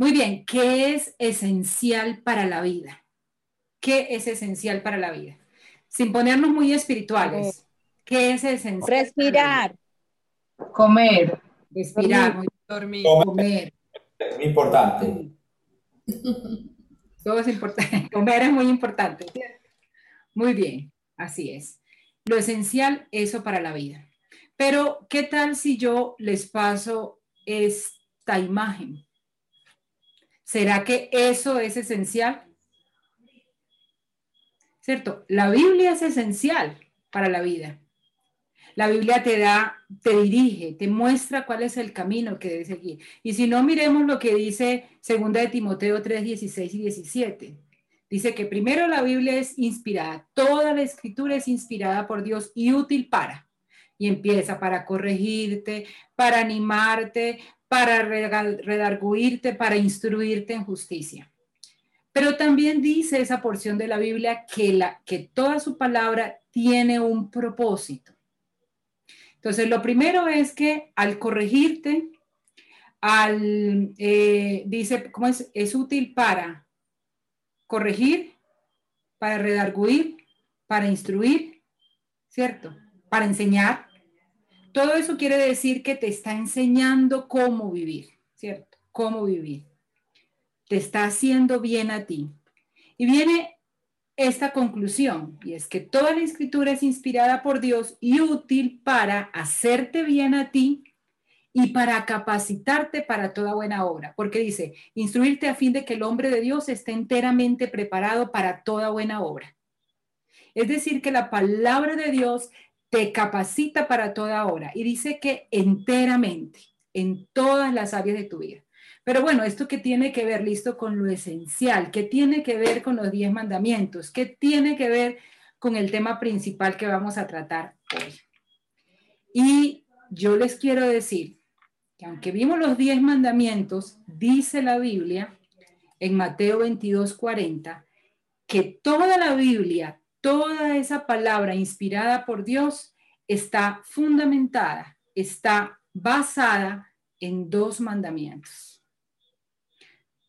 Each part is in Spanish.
Muy bien, ¿qué es esencial para la vida? ¿Qué es esencial para la vida? Sin ponernos muy espirituales. ¿Qué es esencial? Respirar. Comer. Respirar. Dormir. Comer. Muy importante. Todo es importante. Comer es muy importante. Muy bien, así es. Lo esencial, eso para la vida. Pero, ¿qué tal si yo les paso esta imagen? ¿Será que eso es esencial? ¿Cierto? La Biblia es esencial para la vida. La Biblia te da, te dirige, te muestra cuál es el camino que debes seguir. Y si no, miremos lo que dice 2 de Timoteo 3, 16 y 17. Dice que primero la Biblia es inspirada, toda la escritura es inspirada por Dios y útil para. Y empieza para corregirte, para animarte, para redarguirte, para instruirte en justicia. Pero también dice esa porción de la Biblia que, la, que toda su palabra tiene un propósito. Entonces, lo primero es que al corregirte, al, eh, dice, ¿cómo es? Es útil para corregir, para redarguir, para instruir, ¿cierto? Para enseñar. Todo eso quiere decir que te está enseñando cómo vivir, ¿cierto? Cómo vivir. Te está haciendo bien a ti. Y viene esta conclusión, y es que toda la escritura es inspirada por Dios y útil para hacerte bien a ti y para capacitarte para toda buena obra, porque dice, instruirte a fin de que el hombre de Dios esté enteramente preparado para toda buena obra. Es decir, que la palabra de Dios te capacita para toda obra y dice que enteramente, en todas las áreas de tu vida. Pero bueno, esto que tiene que ver, listo, con lo esencial, que tiene que ver con los diez mandamientos, que tiene que ver con el tema principal que vamos a tratar hoy. Y yo les quiero decir que aunque vimos los diez mandamientos, dice la Biblia en Mateo 22, 40, que toda la Biblia, toda esa palabra inspirada por Dios está fundamentada, está basada en dos mandamientos.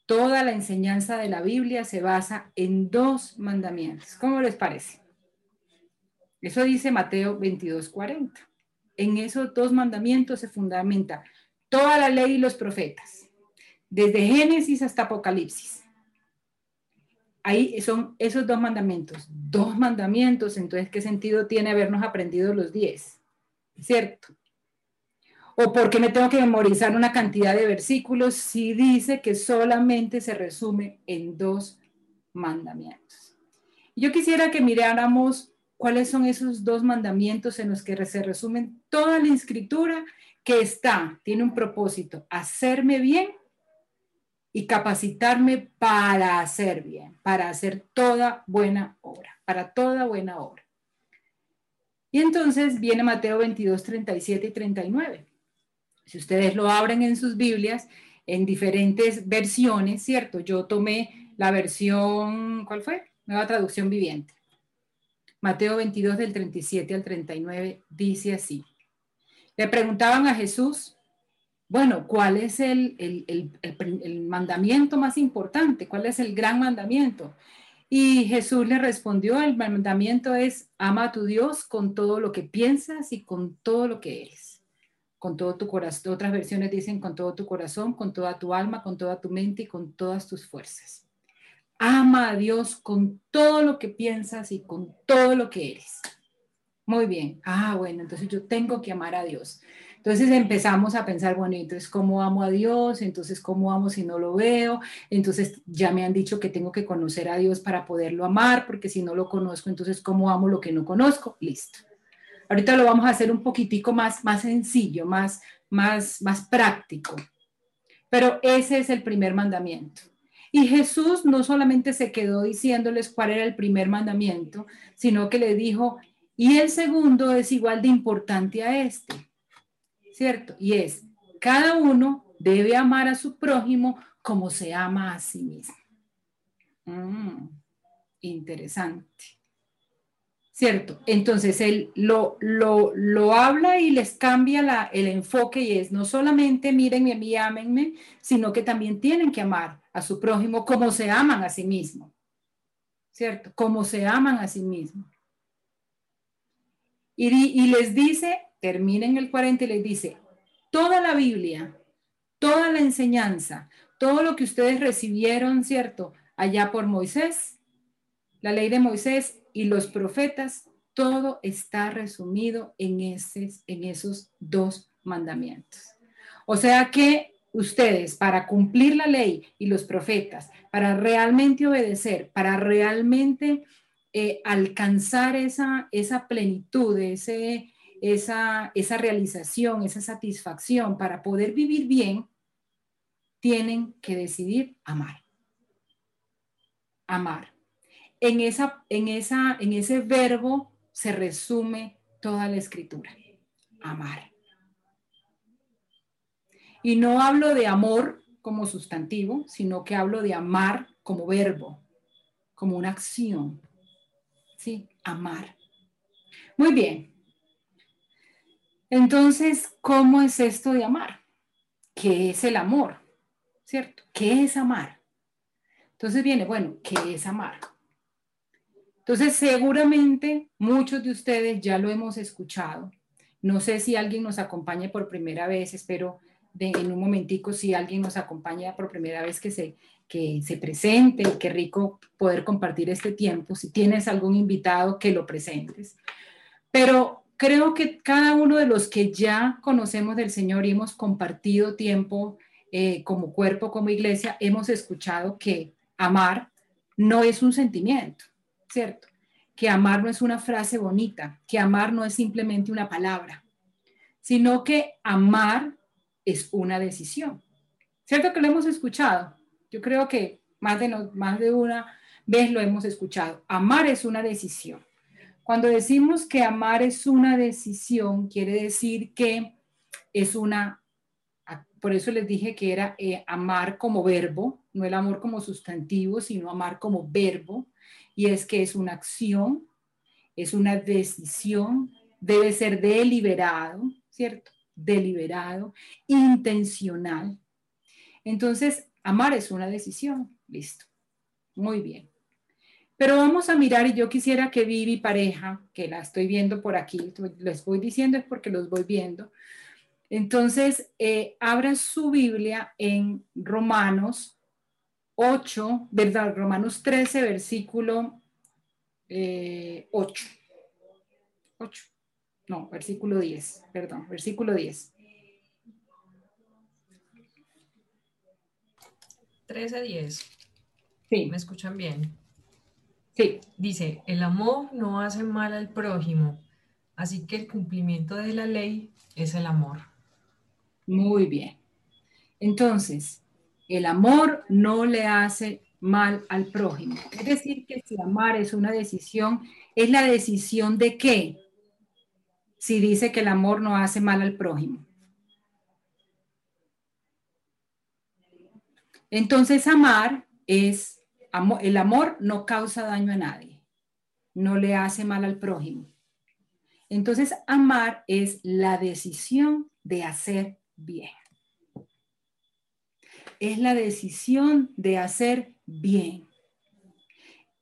Toda la enseñanza de la Biblia se basa en dos mandamientos. ¿Cómo les parece? Eso dice Mateo 22, 40. En esos dos mandamientos se fundamenta toda la ley y los profetas, desde Génesis hasta Apocalipsis. Ahí son esos dos mandamientos, dos mandamientos, entonces, ¿qué sentido tiene habernos aprendido los diez? ¿Cierto? ¿O por qué me tengo que memorizar una cantidad de versículos si dice que solamente se resume en dos mandamientos? Yo quisiera que miráramos cuáles son esos dos mandamientos en los que se resumen toda la escritura que está, tiene un propósito, hacerme bien y capacitarme para hacer bien, para hacer toda buena obra, para toda buena obra. Y entonces viene Mateo 22, 37 y 39. Si ustedes lo abren en sus Biblias, en diferentes versiones, ¿cierto? Yo tomé la versión, ¿cuál fue? Nueva traducción viviente. Mateo 22 del 37 al 39 dice así. Le preguntaban a Jesús, bueno, ¿cuál es el, mandamiento más importante? ¿Cuál es el gran mandamiento? Y Jesús le respondió, el mandamiento es, ama a tu Dios con todo lo que piensas y con todo lo que eres. Con todo tu corazón. Otras versiones dicen con todo tu corazón, con toda tu alma, con toda tu mente y con todas tus fuerzas. Ama a Dios con todo lo que piensas y con todo lo que eres. Muy bien. Ah, bueno, entonces yo tengo que amar a Dios. Entonces empezamos a pensar, bueno, entonces cómo amo a Dios, entonces cómo amo si no lo veo, entonces ya me han dicho que tengo que conocer a Dios para poderlo amar, porque si no lo conozco, entonces cómo amo lo que no conozco, listo. Ahorita lo vamos a hacer un poquitico más, más sencillo, más, más, más práctico. Pero ese es el primer mandamiento. Y Jesús no solamente se quedó diciéndoles cuál era el primer mandamiento, sino que le dijo, y el segundo es igual de importante a este, ¿cierto? Y es, cada uno debe amar a su prójimo como se ama a sí mismo. Mm, interesante. ¿cierto? Entonces él lo, lo, habla y les cambia la, el enfoque y es no solamente mírenme a mí, ámenme, sino que también tienen que amar a su prójimo como se aman a sí mismos, ¿cierto? Como se aman a sí mismos. Y, y les dice, terminen el 40 y les dice, toda la Biblia, toda la enseñanza, todo lo que ustedes recibieron, ¿cierto? Allá por Moisés, la ley de Moisés y los profetas, todo está resumido en, en esos dos mandamientos. O sea que ustedes, para cumplir la ley y los profetas, para realmente obedecer, para realmente eh, alcanzar esa, esa plenitud, ese, esa, esa realización, esa satisfacción, para poder vivir bien, tienen que decidir amar. Amar en, esa, en, esa, en ese verbo se resume toda la escritura. Amar. Y no hablo de amor como sustantivo, sino que hablo de amar como verbo, como una acción. ¿Sí? Amar. Muy bien. Entonces, ¿cómo es esto de amar? ¿Qué es el amor? ¿Cierto? ¿Qué es amar? Entonces viene, bueno, ¿qué es amar? Entonces, seguramente muchos de ustedes ya lo hemos escuchado. No sé si alguien nos acompaña por primera vez, espero en un momentico si alguien nos acompaña por primera vez que se, que se presente, qué rico poder compartir este tiempo. Si tienes algún invitado, que lo presentes. Pero creo que cada uno de los que ya conocemos del Señor y hemos compartido tiempo eh, como cuerpo, como iglesia, hemos escuchado que amar no es un sentimiento ¿cierto? Que amar no es una frase bonita, que amar no es simplemente una palabra, sino que amar es una decisión. ¿Cierto que lo hemos escuchado? Yo creo que más de, más de una vez lo hemos escuchado. Amar es una decisión. Cuando decimos que amar es una decisión, quiere decir que es una, por eso les dije que era eh, amar como verbo, no el amor como sustantivo, sino amar como verbo y es que es una acción, es una decisión, debe ser deliberado, ¿cierto? Deliberado, intencional. Entonces, amar es una decisión, listo. Muy bien. Pero vamos a mirar, y yo quisiera que Vivi pareja, que la estoy viendo por aquí, les voy diciendo es porque los voy viendo. Entonces, eh, abran su Biblia en Romanos 8, ¿verdad? Romanos 13, versículo 8. Eh, 8. No, versículo 10, perdón, versículo 10. 13, 10. Sí. ¿Me escuchan bien? Sí. Dice, el amor no hace mal al prójimo, así que el cumplimiento de la ley es el amor. Muy bien. Entonces, el amor no le hace mal al prójimo. Es decir, que si amar es una decisión, ¿es la decisión de qué? Si dice que el amor no hace mal al prójimo. Entonces, amar es, el amor no causa daño a nadie, no le hace mal al prójimo. Entonces, amar es la decisión de hacer bien es la decisión de hacer bien.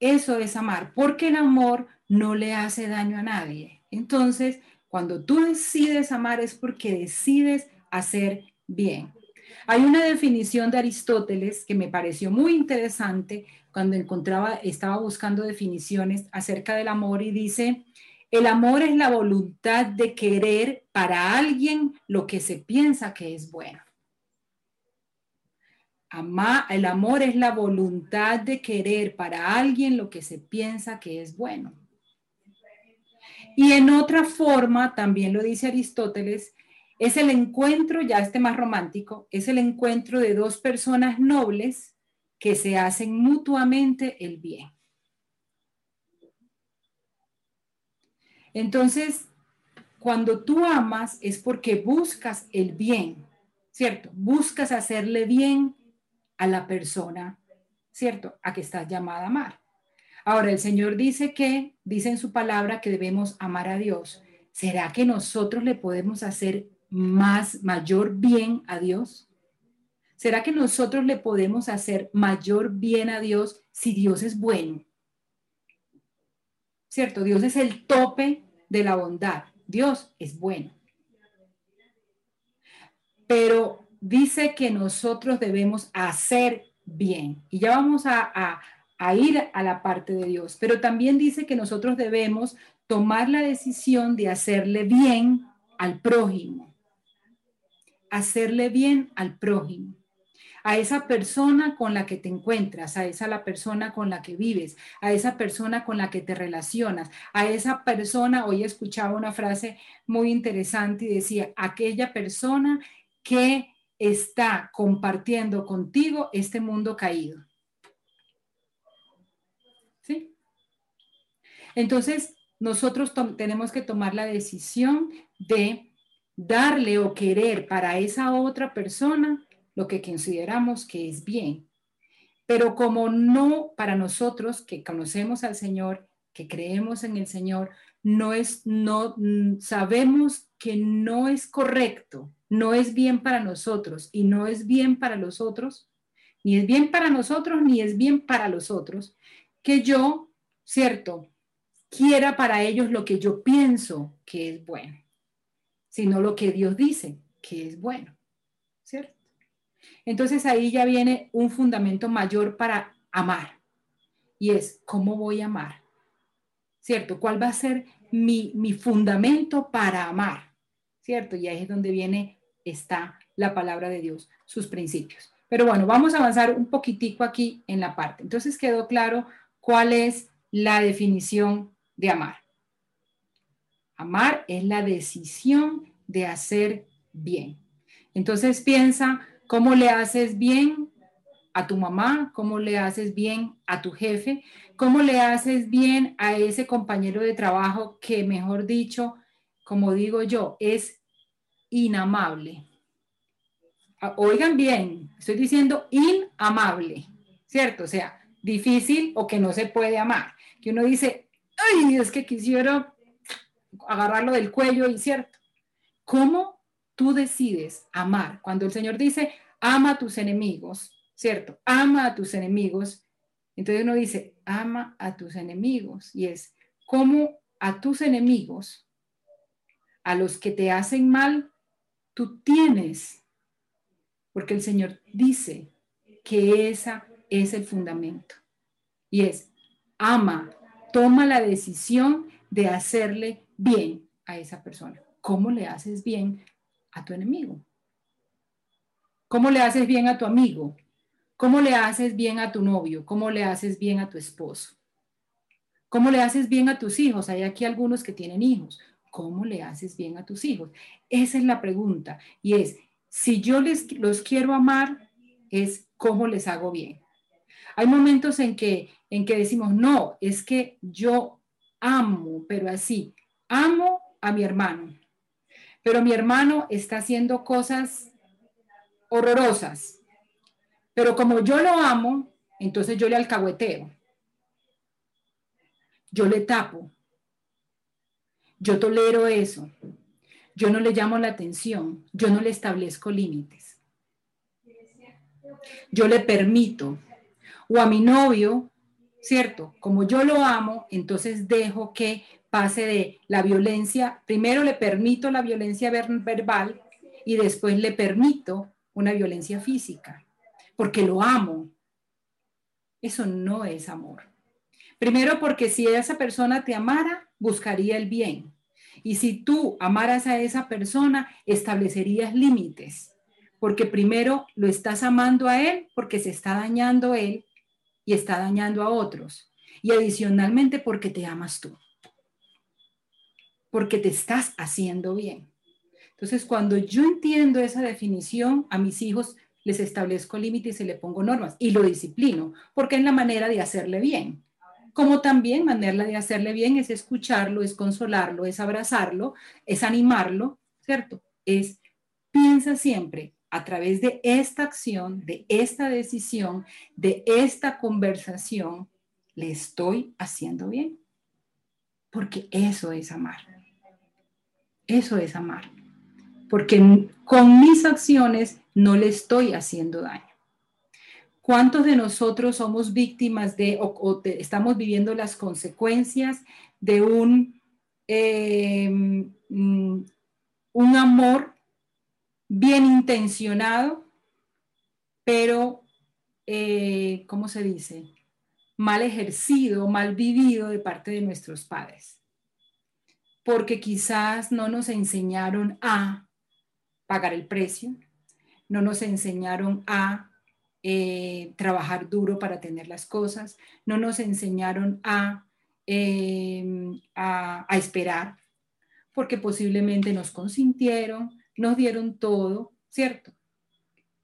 Eso es amar, porque el amor no le hace daño a nadie. Entonces, cuando tú decides amar es porque decides hacer bien. Hay una definición de Aristóteles que me pareció muy interesante cuando encontraba, estaba buscando definiciones acerca del amor y dice, el amor es la voluntad de querer para alguien lo que se piensa que es bueno el amor es la voluntad de querer para alguien lo que se piensa que es bueno. Y en otra forma, también lo dice Aristóteles, es el encuentro, ya este más romántico, es el encuentro de dos personas nobles que se hacen mutuamente el bien. Entonces, cuando tú amas es porque buscas el bien, ¿cierto? Buscas hacerle bien a la persona, ¿cierto? A que estás llamada a amar. Ahora, el Señor dice que, dice en su palabra que debemos amar a Dios. ¿Será que nosotros le podemos hacer más, mayor bien a Dios? ¿Será que nosotros le podemos hacer mayor bien a Dios si Dios es bueno? ¿Cierto? Dios es el tope de la bondad. Dios es bueno. Pero dice que nosotros debemos hacer bien. Y ya vamos a, a ir a la parte de Dios. Pero también dice que nosotros debemos tomar la decisión de hacerle bien al prójimo. Hacerle bien al prójimo a esa persona con la que te encuentras, a esa la persona con la que vives, a esa persona con la que te relacionas, a esa persona, hoy escuchaba una frase muy interesante y decía, aquella persona que está compartiendo contigo este mundo caído. ¿Sí? Entonces, nosotros tenemos que tomar la decisión de darle o querer para esa otra persona lo que consideramos que es bien. Pero como no para nosotros que conocemos al Señor, que creemos en el Señor, no es, no mm, sabemos que no es correcto, no es bien para nosotros y no es bien para los otros, ni es bien para nosotros ni es bien para los otros, que yo, cierto, quiera para ellos lo que yo pienso que es bueno, sino lo que Dios dice que es bueno, ¿cierto? Entonces ahí ya viene un fundamento mayor para amar. Y es, ¿cómo voy a amar? ¿Cierto? ¿Cuál va a ser mi, fundamento para amar? ¿Cierto? Y ahí es donde viene, está la palabra de Dios, sus principios. Pero bueno, vamos a avanzar un poquitico aquí en la parte. Entonces quedó claro cuál es la definición de amar. Amar es la decisión de hacer bien. Entonces piensa ¿Cómo le haces bien a tu mamá? ¿Cómo le haces bien a tu jefe? ¿Cómo le haces bien a ese compañero de trabajo que, mejor dicho, como digo yo, es inamable? Ah, oigan bien, estoy diciendo inamable, ¿cierto? O sea, difícil o que no se puede amar. Que uno dice, ay, es que quisiera agarrarlo del cuello y cierto. ¿Cómo tú decides amar. Cuando el Señor dice, ama a tus enemigos, ¿cierto? Ama a tus enemigos. Entonces uno dice, ama a tus enemigos. Y es como a tus enemigos, a los que te hacen mal, tú tienes. Porque el Señor dice que esa es el fundamento. Y es, ama, toma la decisión de hacerle bien a esa persona. ¿Cómo le haces bien a tu enemigo? ¿Cómo le haces bien a tu amigo? ¿Cómo le haces bien a tu novio? ¿Cómo le haces bien a tu esposo? ¿Cómo le haces bien a tus hijos? Hay aquí algunos que tienen hijos. ¿Cómo le haces bien a tus hijos? Esa es la pregunta. Y es, si yo les, los quiero amar, es cómo les hago bien. Hay momentos en que, en que decimos, no, es que yo amo, pero así, amo a mi hermano, pero mi hermano está haciendo cosas horrorosas. Pero como yo lo amo, entonces yo le alcahueteo. Yo le tapo. Yo tolero eso. Yo no le llamo la atención. Yo no le establezco límites. Yo le permito. O a mi novio, ¿cierto? Como yo lo amo, entonces dejo que pase de la violencia, primero le permito la violencia verbal y después le permito una violencia física, porque lo amo. Eso no es amor. Primero porque si esa persona te amara, buscaría el bien. Y si tú amaras a esa persona, establecerías límites, porque primero lo estás amando a él porque se está dañando él y está dañando a otros. Y adicionalmente porque te amas tú porque te estás haciendo bien. Entonces, cuando yo entiendo esa definición, a mis hijos les establezco límites y le pongo normas y lo disciplino, porque es la manera de hacerle bien. Como también manera de hacerle bien es escucharlo, es consolarlo, es abrazarlo, es animarlo, ¿cierto? Es piensa siempre a través de esta acción, de esta decisión, de esta conversación, le estoy haciendo bien. Porque eso es amar. Eso es amar. Porque con mis acciones no le estoy haciendo daño. ¿Cuántos de nosotros somos víctimas de o, estamos viviendo las consecuencias de un, em, mm, un amor bien intencionado, pero, eh, ¿cómo se dice? Mal ejercido, mal vivido de parte de nuestros padres. Porque quizás no nos enseñaron a pagar el precio, no nos enseñaron a eh, trabajar duro para tener las cosas, no nos enseñaron a, em, a, a esperar, porque posiblemente nos consintieron, nos dieron todo, ¿cierto?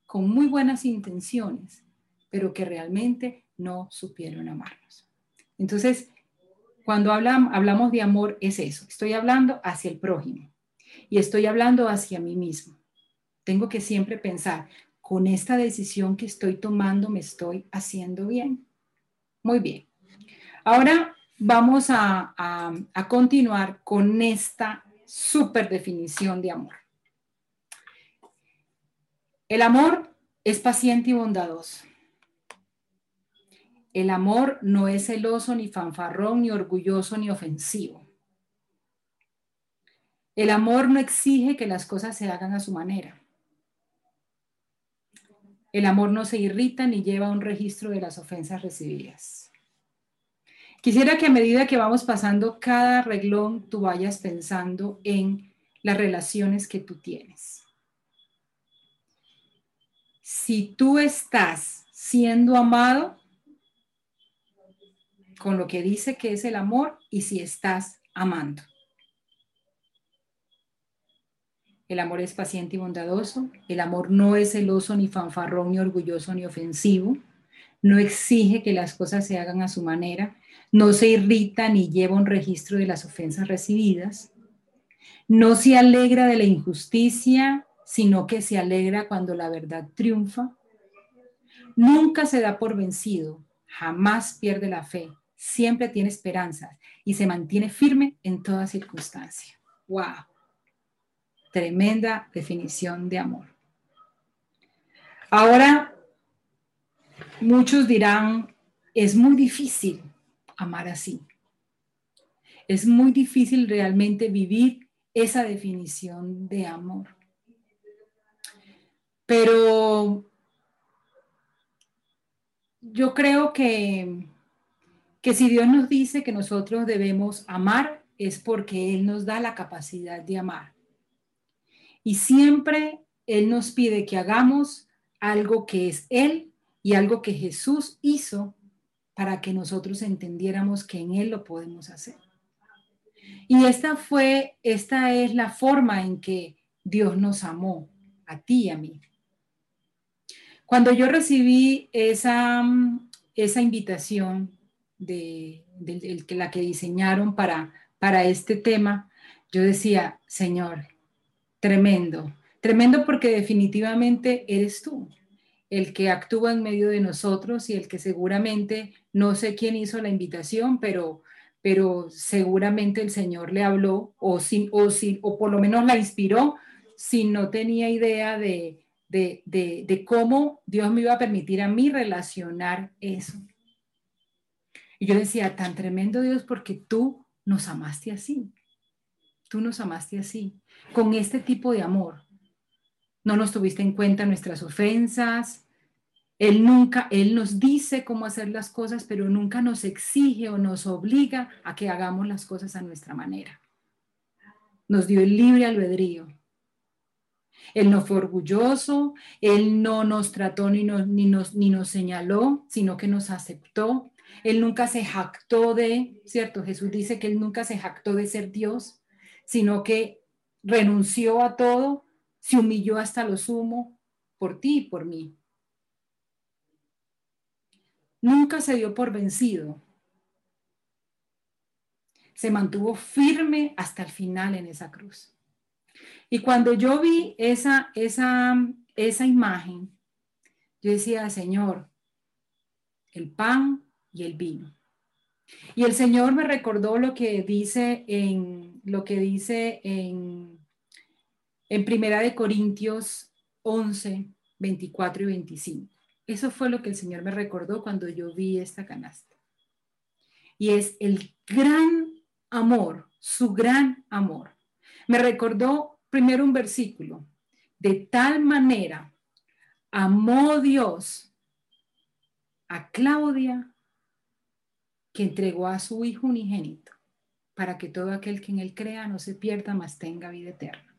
Con muy buenas intenciones, pero que realmente no supieron amarnos. Entonces, cuando hablamos de amor es eso, estoy hablando hacia el prójimo y estoy hablando hacia mí mismo. Tengo que siempre pensar, con esta decisión que estoy tomando me estoy haciendo bien. Muy bien. Ahora vamos a, a continuar con esta super definición de amor. El amor es paciente y bondadoso. El amor no es celoso, ni fanfarrón, ni orgulloso, ni ofensivo. El amor no exige que las cosas se hagan a su manera. El amor no se irrita ni lleva un registro de las ofensas recibidas. Quisiera que a medida que vamos pasando cada reglón, tú vayas pensando en las relaciones que tú tienes si tú estás siendo amado con lo que dice que es el amor y si estás amando. El amor es paciente y bondadoso. El amor no es celoso, ni fanfarrón, ni orgulloso, ni ofensivo. No exige que las cosas se hagan a su manera. No se irrita ni lleva un registro de las ofensas recibidas. No se alegra de la injusticia sino que se alegra cuando la verdad triunfa. Nunca se da por vencido, jamás pierde la fe, siempre tiene esperanzas y se mantiene firme en toda circunstancia. ¡Wow! Tremenda definición de amor. Ahora, muchos dirán, es muy difícil amar así. Es muy difícil realmente vivir esa definición de amor. Pero yo creo que, que si Dios nos dice que nosotros debemos amar, es porque Él nos da la capacidad de amar. Y siempre Él nos pide que hagamos algo que es Él y algo que Jesús hizo para que nosotros entendiéramos que en Él lo podemos hacer. Y esta fue, esta es la forma en que Dios nos amó, a ti y a mí. Cuando yo recibí esa, esa invitación de, la que diseñaron para, para este tema, yo decía, Señor, tremendo, tremendo porque definitivamente eres tú el que actúa en medio de nosotros y el que seguramente, no sé quién hizo la invitación, pero, pero seguramente el Señor le habló o, si, o, o por lo menos la inspiró si no tenía idea de, de, cómo Dios me iba a permitir a mí relacionar eso. Y yo decía, tan tremendo Dios porque tú nos amaste así. Tú nos amaste así, con este tipo de amor. No nos tuviste en cuenta nuestras ofensas. Él nunca, Él nos dice cómo hacer las cosas, pero nunca nos exige o nos obliga a que hagamos las cosas a nuestra manera. Nos dio el libre albedrío. Él no fue orgulloso, Él no nos trató ni ni nos, ni nos señaló, sino que nos aceptó. Él nunca se jactó de, ¿cierto? Jesús dice que Él nunca se jactó de ser Dios, sino que renunció a todo, se humilló hasta lo sumo por ti y por mí. Nunca se dio por vencido. Se mantuvo firme hasta el final en esa cruz. Y cuando yo vi esa, esa, esa imagen, yo decía, Señor, el pan y el vino. Y el Señor me recordó lo que dice en lo que dice en, en Primera de Corintios 11, 24 y 25. Eso fue lo que el Señor me recordó cuando yo vi esta canasta. Y es el gran amor, su gran amor. Me recordó primero un versículo. De tal manera amó Dios a Claudia que entregó a su Hijo unigénito para que todo aquel que en él crea no se pierda, mas tenga vida eterna.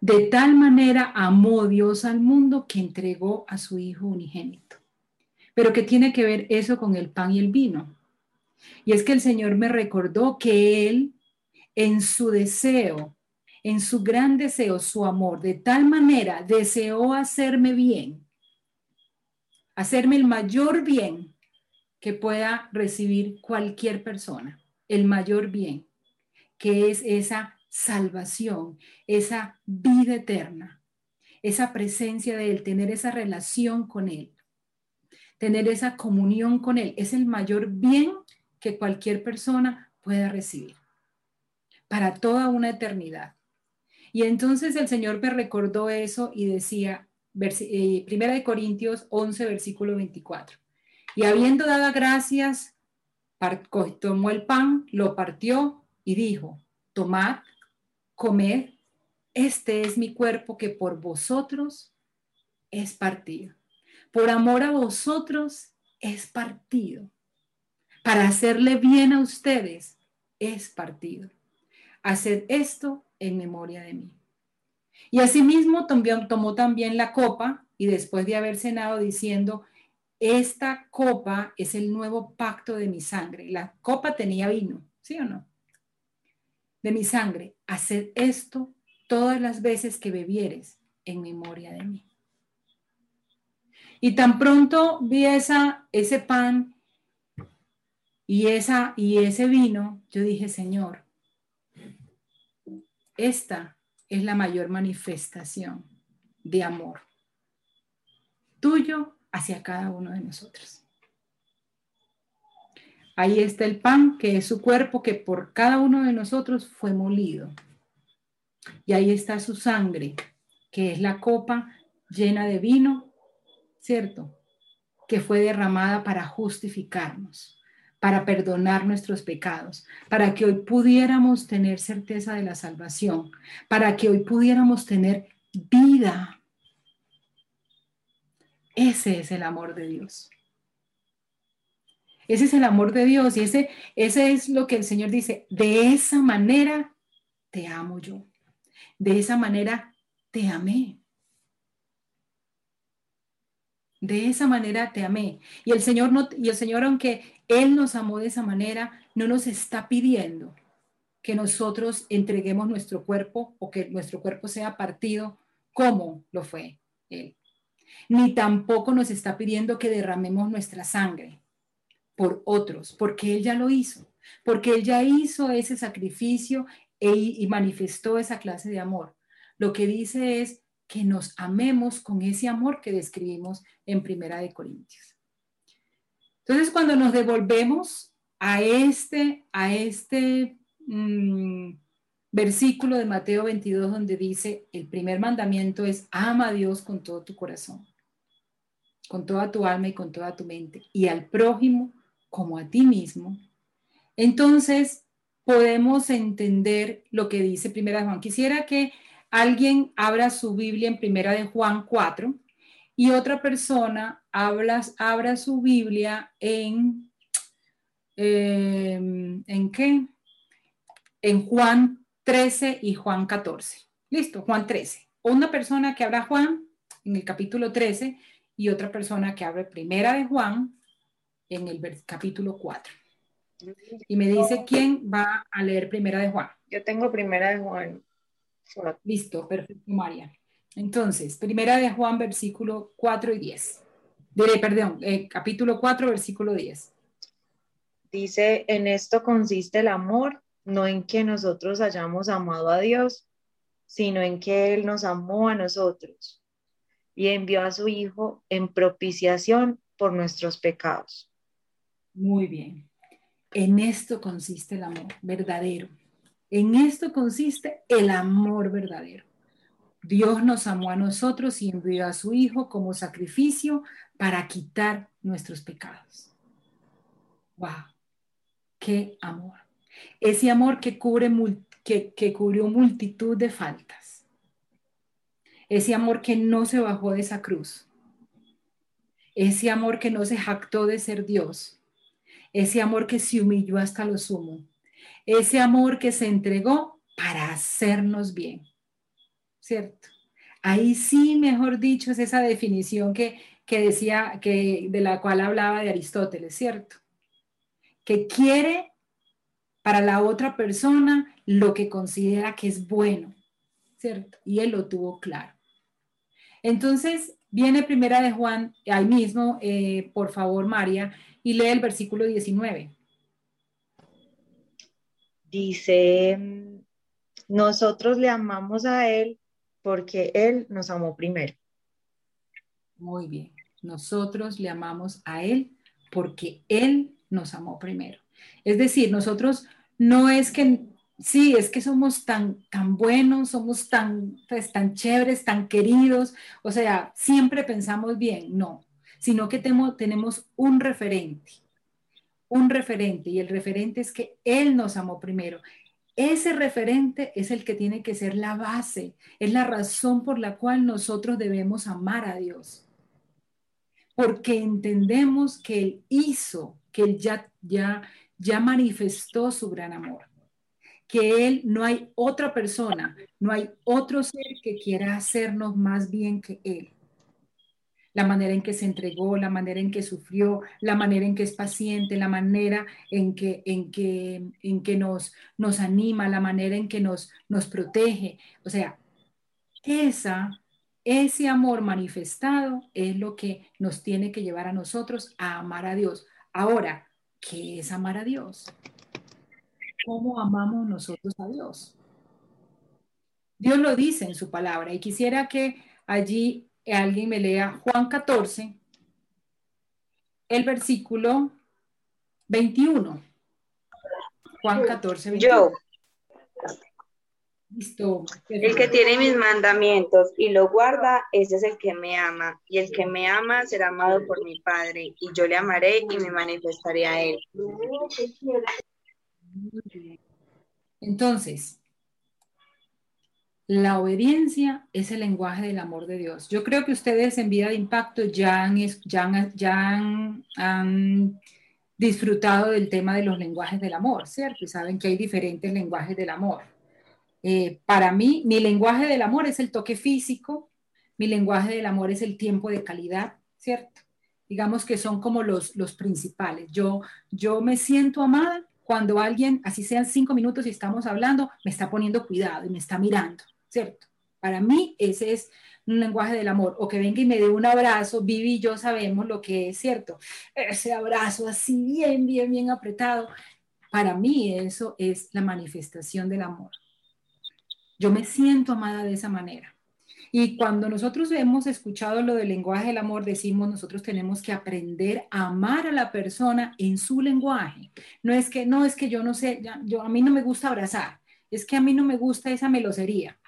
De tal manera amó Dios al mundo que entregó a su Hijo unigénito. Pero ¿qué tiene que ver eso con el pan y el vino? Y es que el Señor me recordó que Él, en su deseo, en su gran deseo, su amor, de tal manera deseó hacerme bien, hacerme el mayor bien que pueda recibir cualquier persona, el mayor bien, que es esa salvación, esa vida eterna, esa presencia de Él, tener esa relación con Él, tener esa comunión con Él, es el mayor bien que cualquier persona pueda recibir para toda una eternidad. Y entonces el Señor me recordó eso y decía, eh, Primera de Corintios 11, versículo 24. Y habiendo dado gracias, tomó el pan, lo partió y dijo, tomad, comed, este es mi cuerpo que por vosotros es partido. Por amor a vosotros es partido para hacerle bien a ustedes es partido. Haced esto en memoria de mí. Y asimismo tomó también la copa y después de haber cenado diciendo, esta copa es el nuevo pacto de mi sangre. La copa tenía vino, ¿sí o no? De mi sangre. Haced esto todas las veces que bebieres en memoria de mí. Y tan pronto vi esa, ese pan y, esa, y ese vino, yo dije, Señor, esta es la mayor manifestación de amor tuyo hacia cada uno de nosotros. Ahí está el pan, que es su cuerpo, que por cada uno de nosotros fue molido. Y ahí está su sangre, que es la copa llena de vino, ¿cierto? Que fue derramada para justificarnos para perdonar nuestros pecados, para que hoy pudiéramos tener certeza de la salvación, para que hoy pudiéramos tener vida. Ese es el amor de Dios. Ese es el amor de Dios y ese, ese es lo que el Señor dice. De esa manera te amo yo. De esa manera te amé. De esa manera te amé. Y el Señor no, y el Señor, aunque Él nos amó de esa manera, no nos está pidiendo que nosotros entreguemos nuestro cuerpo o que nuestro cuerpo sea partido como lo fue Él. Ni tampoco nos está pidiendo que derramemos nuestra sangre por otros, porque Él ya lo hizo, porque Él ya hizo ese sacrificio e, y manifestó esa clase de amor. Lo que dice es, que nos amemos con ese amor que describimos en Primera de Corintios. Entonces, cuando nos devolvemos a este, a este mm, versículo de Mateo 22, donde dice, el primer mandamiento es, ama a Dios con todo tu corazón, con toda tu alma y con toda tu mente, y al prójimo como a ti mismo. Entonces, podemos entender lo que dice Primera Juan. Quisiera que alguien abra su Biblia en Primera de Juan 4 y otra persona habla, abra su Biblia en, em, ¿en qué? En Juan 13 y Juan 14. Listo, Juan 13. Una persona que abra Juan en el capítulo 13 y otra persona que abre Primera de Juan en el capítulo 4. Y me dice quién va a leer Primera de Juan. Yo tengo Primera de Juan Listo, perfecto, María. Entonces, primera de Juan, versículo 4 y 10. Diré, perdón, eh, capítulo 4, versículo 10. Dice, en esto consiste el amor, no en que nosotros hayamos amado a Dios, sino en que Él nos amó a nosotros y envió a su Hijo en propiciación por nuestros pecados. Muy bien. En esto consiste el amor verdadero. En esto consiste el amor verdadero. Dios nos amó a nosotros y envió a su Hijo como sacrificio para quitar nuestros pecados. ¡Wow! ¡Qué amor! Ese amor que, cubre, que, que cubrió multitud de faltas. Ese amor que no se bajó de esa cruz. Ese amor que no se jactó de ser Dios. Ese amor que se humilló hasta lo sumo. Ese amor que se entregó para hacernos bien ¿cierto? Ahí sí, mejor dicho, es esa definición que, decía, que, de la cual hablaba de Aristóteles, ¿cierto? Que quiere para la otra persona lo que considera que es bueno, ¿cierto? Y él lo tuvo claro. Entonces, viene primera de Juan, ahí mismo, eh, por favor, María, y lee el versículo 19. Dice, nosotros le amamos a él porque Él nos amó primero. Muy bien. Nosotros le amamos a Él porque Él nos amó primero. Es decir, nosotros no es que, sí, es que somos tan, tan buenos, somos tan, pues, tan chéveres, tan queridos, o sea, siempre pensamos bien, no, sino que tenemos, tenemos un referente, un referente, y el referente es que Él nos amó primero. Ese referente es el que tiene que ser la base, es la razón por la cual nosotros debemos amar a Dios. Porque entendemos que Él hizo, que Él ya, ya, ya manifestó su gran amor. Que Él no hay otra persona, no hay otro ser que quiera hacernos más bien que Él la manera en que se entregó, la manera en que sufrió, la manera en que es paciente, la manera en que, en que, en que nos, nos anima, la manera en que nos, nos protege. O sea, esa, ese amor manifestado es lo que nos tiene que llevar a nosotros a amar a Dios. Ahora, ¿qué es amar a Dios? ¿Cómo amamos nosotros a Dios? Dios lo dice en su palabra y quisiera que allí alguien me lea Juan 14, el versículo 21. Juan 14, 21. Yo. Listo. El que tiene mis mandamientos y lo guarda, ese es el que me ama. Y el que me ama será amado por mi Padre. Y yo le amaré y me manifestaré a él. Entonces, la obediencia es el lenguaje del amor de Dios. Yo creo que ustedes en vida de impacto ya han, ya han, disfrutado del tema de los lenguajes del amor, ¿cierto? Y saben que hay diferentes lenguajes del amor. Eh, para mí, mi lenguaje del amor es el toque físico, mi lenguaje del amor es el tiempo de calidad, ¿cierto? Digamos que son como los, los principales. Yo, yo me siento amada cuando alguien, así sean cinco minutos y estamos hablando, me está poniendo cuidado y me está mirando. ¿cierto? Para mí ese es un lenguaje del amor, o que venga y me dé un abrazo, Vivi y yo sabemos lo que es cierto, ese abrazo así bien, bien, bien apretado, para mí eso es la manifestación del amor. Yo me siento amada de esa manera. Y cuando nosotros hemos escuchado lo del lenguaje del amor, decimos nosotros tenemos que aprender a amar a la persona en su lenguaje. No es que, no es que yo no sé, yo, a mí no me gusta abrazar, es que a mí no me gusta esa melosería.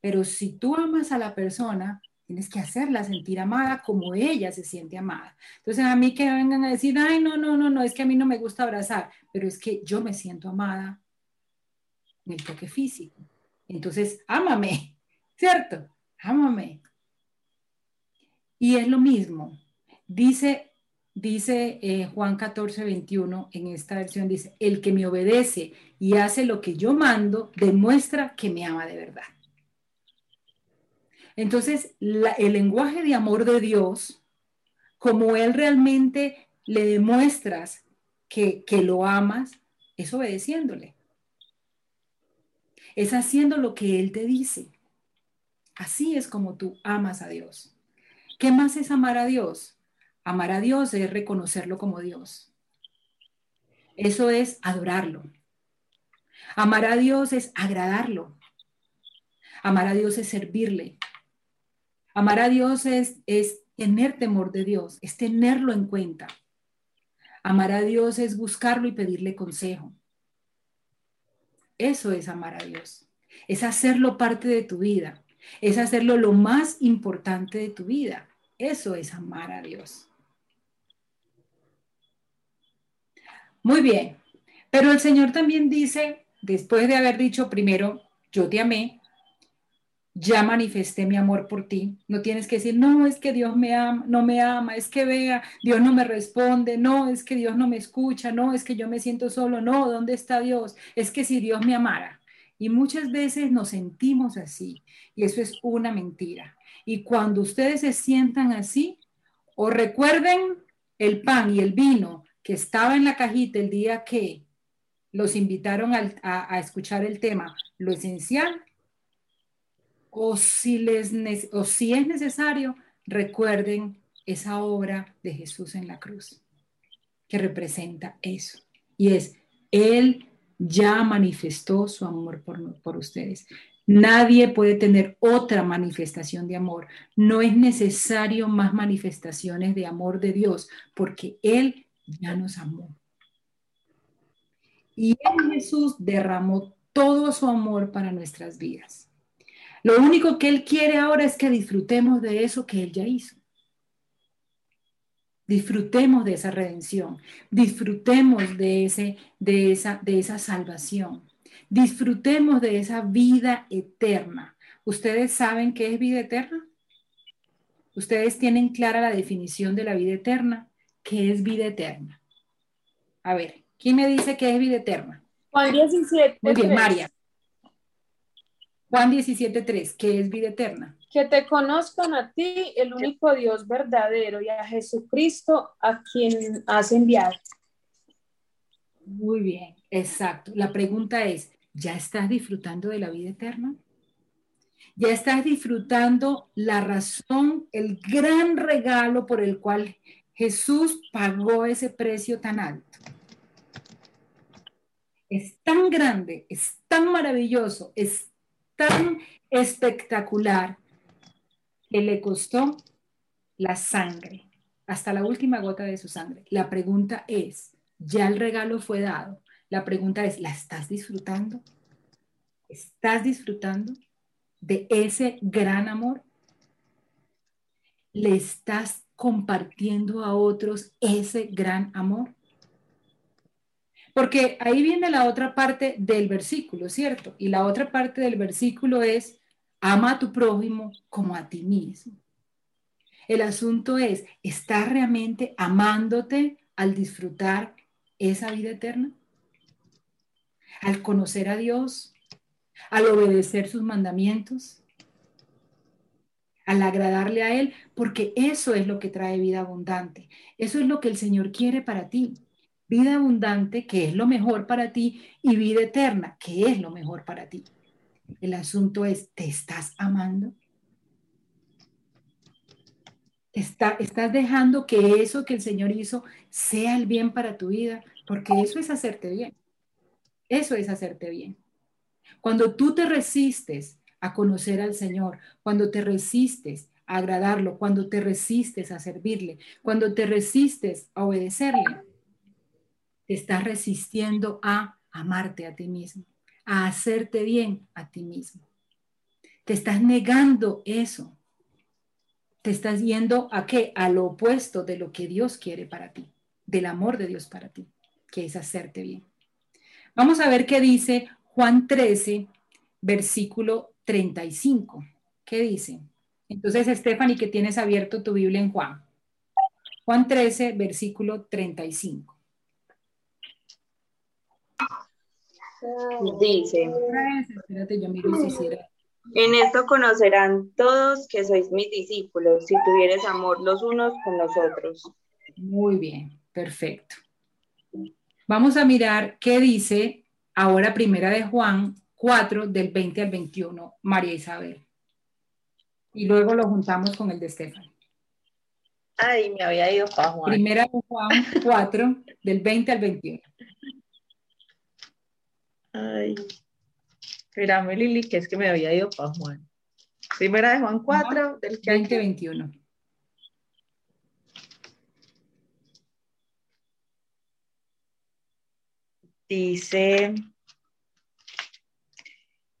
Pero si tú amas a la persona, tienes que hacerla sentir amada como ella se siente amada. Entonces a mí que vengan a decir, ay, no, no, no, no, es que a mí no me gusta abrazar, pero es que yo me siento amada en el toque físico. Entonces, ámame, ¿cierto? Ámame. Y es lo mismo. Dice, dice eh, Juan 14, 21 en esta versión, dice, el que me obedece y hace lo que yo mando, demuestra que me ama de verdad. Entonces, el lenguaje de amor de Dios, como Él realmente le demuestras que, que lo amas, es obedeciéndole. Es haciendo lo que Él te dice. Así es como tú amas a Dios. ¿Qué más es amar a Dios? Amar a Dios es reconocerlo como Dios. Eso es adorarlo. Amar a Dios es agradarlo. Amar a Dios es servirle. Amar a Dios es, tener temor de Dios, es tenerlo en cuenta. Amar a Dios es buscarlo y pedirle consejo. Eso es amar a Dios. Es hacerlo parte de tu vida. Es hacerlo lo más importante de tu vida. Eso es amar a Dios. Muy bien. Pero el Señor también dice, después de haber dicho primero, yo te amé, ya manifesté mi amor por ti. No tienes que decir, no, es que Dios me ama, no me ama, es que vea, Dios no me responde, no, es que Dios no me escucha, no, es que yo me siento solo, no, ¿dónde está Dios? Es que si Dios me amara. Y muchas veces nos sentimos así, y eso es una mentira. Y cuando ustedes se sientan así, o recuerden el pan y el vino que estaba en la cajita el día que los invitaron a, a escuchar el tema, lo esencial o si, es necesario, recuerden esa obra de Jesús en la cruz, que representa eso. Y es, Él ya manifestó su amor por, por ustedes. Nadie puede tener otra manifestación de amor. No es necesario más manifestaciones de amor de Dios, porque Él ya nos amó. Y Jesús derramó todo su amor para nuestras vidas. Lo único que Él quiere ahora es que disfrutemos de eso que Él ya hizo. Disfrutemos de esa redención, disfrutemos de, ese, de, esa, de esa salvación, disfrutemos de esa vida eterna. ¿Ustedes saben qué es vida eterna? ¿Ustedes tienen clara la definición de la vida eterna? ¿Qué es vida eterna? A ver, ¿quién me dice qué es vida eterna? Juan 17. Muy bien, María. Juan 17.3, ¿qué es vida eterna? Que te conozcan a ti, el único Dios verdadero, y a Jesucristo, a quien has enviado. Muy bien, exacto. La pregunta es, ¿ya estás disfrutando de la vida eterna? ¿Ya estás disfrutando la razón, el gran regalo por el cual Jesús pagó ese precio tan alto? Es tan grande, es tan maravilloso, es tan espectacular que le costó la sangre, hasta la última gota de su sangre. La pregunta es, ya el regalo fue dado. La pregunta es, ¿la estás disfrutando? ¿Estás disfrutando de ese gran amor? ¿Le estás compartiendo a otros ese gran amor? Porque ahí viene la otra parte del versículo, ¿cierto? Y la otra parte del versículo es, ama a tu prójimo como a ti mismo. El asunto es, ¿estás realmente amándote al disfrutar esa vida eterna? Al conocer a Dios, al obedecer sus mandamientos, al agradarle a Él, porque eso es lo que trae vida abundante. Eso es lo que el Señor quiere para ti vida abundante, que es lo mejor para ti, y vida eterna, que es lo mejor para ti. El asunto es, ¿te estás amando? Está, ¿Estás dejando que eso que el Señor hizo sea el bien para tu vida? Porque eso es hacerte bien. Eso es hacerte bien. Cuando tú te resistes a conocer al Señor, cuando te resistes a agradarlo, cuando te resistes a servirle, cuando te resistes a obedecerle, estás resistiendo a amarte a ti mismo, a hacerte bien a ti mismo. Te estás negando eso. Te estás yendo a qué? A lo opuesto de lo que Dios quiere para ti, del amor de Dios para ti, que es hacerte bien. Vamos a ver qué dice Juan 13, versículo 35. ¿Qué dice? Entonces, Stephanie, que tienes abierto tu Biblia en Juan. Juan 13, versículo 35. Dice, en esto conocerán todos que sois mis discípulos, si tuvieres amor los unos con los otros. Muy bien, perfecto. Vamos a mirar qué dice ahora primera de Juan 4 del 20 al 21, María Isabel. Y luego lo juntamos con el de Estefan. Ay, me había ido para Juan. Primera de Juan 4 del 20 al 21. Ay, espérame Lili, que es que me había ido para Juan. Primera de Juan 4, del que 20, 21. dice,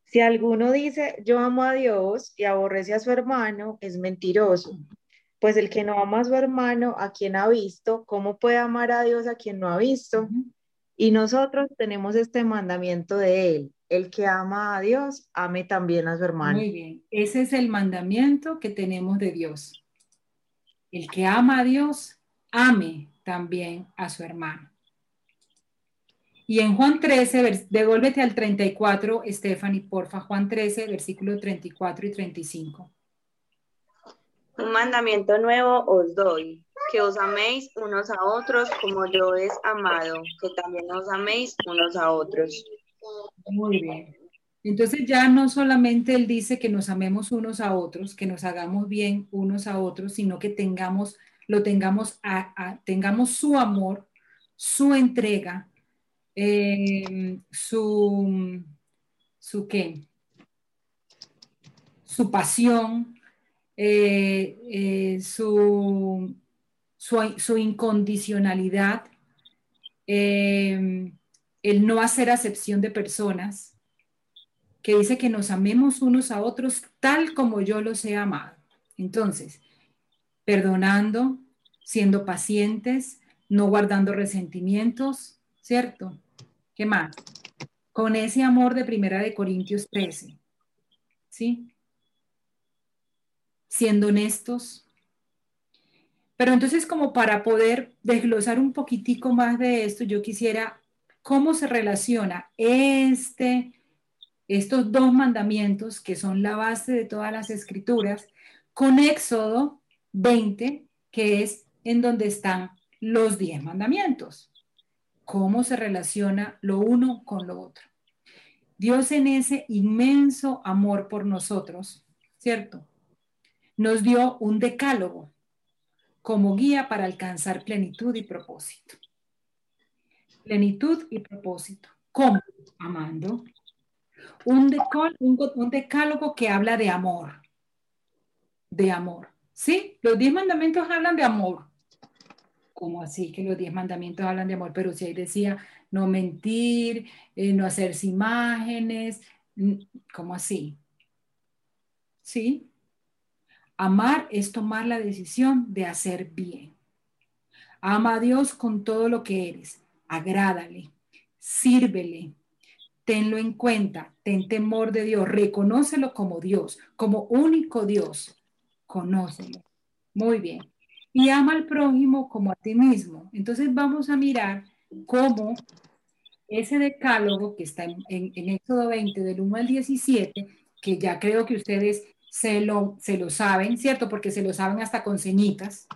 si alguno dice, yo amo a Dios y aborrece a su hermano, es mentiroso. Pues el que no ama a su hermano, a quien ha visto, ¿cómo puede amar a Dios a quien no ha visto? Y nosotros tenemos este mandamiento de él. El que ama a Dios, ame también a su hermano. Muy bien. Ese es el mandamiento que tenemos de Dios. El que ama a Dios, ame también a su hermano. Y en Juan 13, devuélvete al 34, Stephanie, porfa, Juan 13, versículo 34 y 35. Un mandamiento nuevo os doy, que os améis unos a otros como yo he amado, que también os améis unos a otros. Muy bien. Entonces ya no solamente él dice que nos amemos unos a otros, que nos hagamos bien unos a otros, sino que tengamos, lo tengamos, a, tengamos su amor, su entrega, eh, su, su qué, su pasión, eh, eh, su, su, incondicionalidad, el no hacer acepción de personas, que dice que nos amemos unos a otros tal como yo los he amado. Entonces, perdonando, siendo pacientes, no guardando resentimientos, ¿cierto? ¿Qué más? Con ese amor de Primera de Corintios 13, ¿sí? Siendo honestos. Pero entonces, como para poder desglosar un poquitico más de esto, yo quisiera cómo se relaciona este, estos dos mandamientos, que son la base de todas las escrituras, con Éxodo 20, que es en donde están los diez mandamientos cómo se relaciona lo uno con lo otro. Dios en ese inmenso amor por nosotros, ¿cierto? Nos dio un decálogo como guía para alcanzar plenitud y propósito. Plenitud y propósito. ¿Cómo? Amando. Un, decálogo que habla de amor. De amor. ¿Sí? Los diez mandamientos hablan de amor como así que los diez mandamientos hablan de amor, pero si ahí decía no mentir, eh, no hacerse imágenes, como así? ¿Sí? Amar es tomar la decisión de hacer bien. Ama a Dios con todo lo que eres, agrádale, sírvele, tenlo en cuenta, ten temor de Dios, reconócelo como Dios, como único Dios, conócelo. Muy bien. Y ama al prójimo como a ti mismo. Entonces vamos a mirar cómo ese decálogo que está en, en, Éxodo 20 del 1 al 17, que ya creo que ustedes se lo, se lo saben, ¿cierto? Porque se lo saben hasta con ceñitas.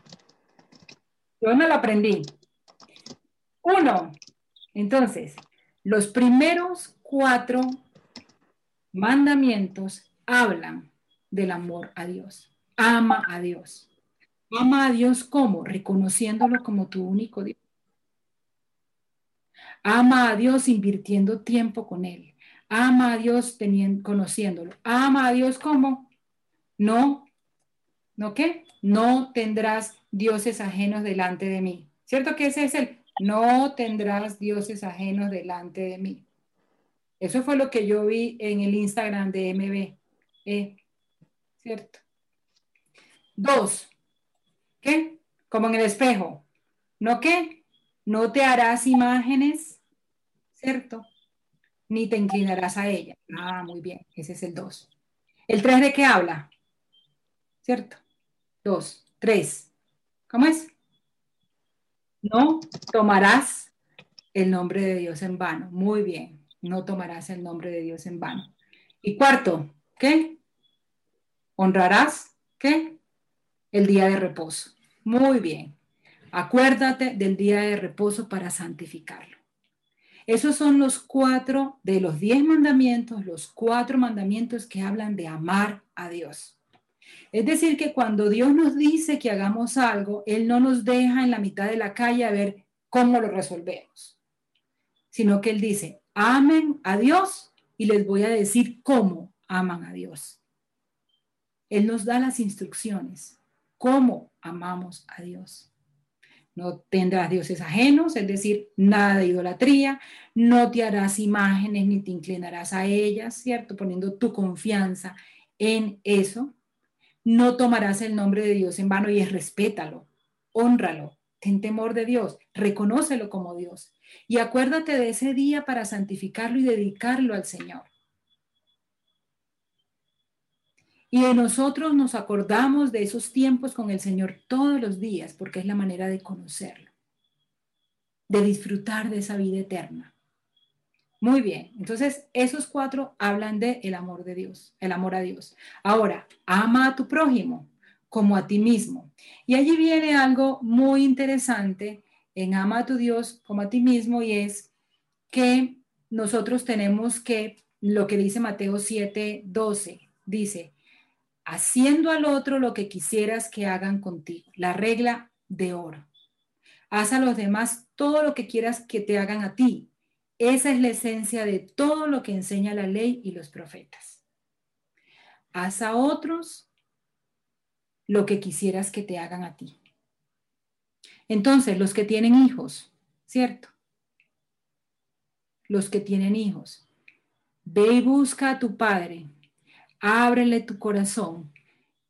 Yo me lo aprendí. Uno, entonces, los primeros cuatro mandamientos hablan del amor a Dios. Ama a Dios. Ama a Dios como? Reconociéndolo como tu único Dios. Ama a Dios invirtiendo tiempo con Él. Ama a Dios teniendo, conociéndolo. Ama a Dios como? No, ¿no qué? No tendrás dioses ajenos delante de mí. ¿Cierto que ese es el? No tendrás dioses ajenos delante de mí. Eso fue lo que yo vi en el Instagram de MB. ¿eh? ¿Cierto? Dos, ¿Qué? Como en el espejo. ¿No qué? No te harás imágenes, ¿cierto? Ni te inclinarás a ella. Ah, muy bien. Ese es el 2. ¿El 3 de qué habla? ¿Cierto? 2, 3. ¿Cómo es? No tomarás el nombre de Dios en vano. Muy bien. No tomarás el nombre de Dios en vano. Y cuarto, ¿qué? Honrarás, ¿qué? El día de reposo. Muy bien. Acuérdate del día de reposo para santificarlo. Esos son los cuatro de los diez mandamientos, los cuatro mandamientos que hablan de amar a Dios. Es decir, que cuando Dios nos dice que hagamos algo, Él no nos deja en la mitad de la calle a ver cómo lo resolvemos, sino que Él dice, amen a Dios y les voy a decir cómo aman a Dios. Él nos da las instrucciones cómo amamos a Dios. No tendrás dioses ajenos, es decir, nada de idolatría, no te harás imágenes ni te inclinarás a ellas, ¿cierto? Poniendo tu confianza en eso. No tomarás el nombre de Dios en vano y es respétalo, honralo, ten temor de Dios, reconócelo como Dios. Y acuérdate de ese día para santificarlo y dedicarlo al Señor. Y de nosotros nos acordamos de esos tiempos con el Señor todos los días, porque es la manera de conocerlo, de disfrutar de esa vida eterna. Muy bien, entonces esos cuatro hablan de el amor de Dios, el amor a Dios. Ahora, ama a tu prójimo como a ti mismo. Y allí viene algo muy interesante en ama a tu Dios como a ti mismo y es que nosotros tenemos que, lo que dice Mateo 7, 12, dice, haciendo al otro lo que quisieras que hagan contigo. La regla de oro. Haz a los demás todo lo que quieras que te hagan a ti. Esa es la esencia de todo lo que enseña la ley y los profetas. Haz a otros lo que quisieras que te hagan a ti. Entonces, los que tienen hijos, ¿cierto? Los que tienen hijos, ve y busca a tu padre ábrele tu corazón,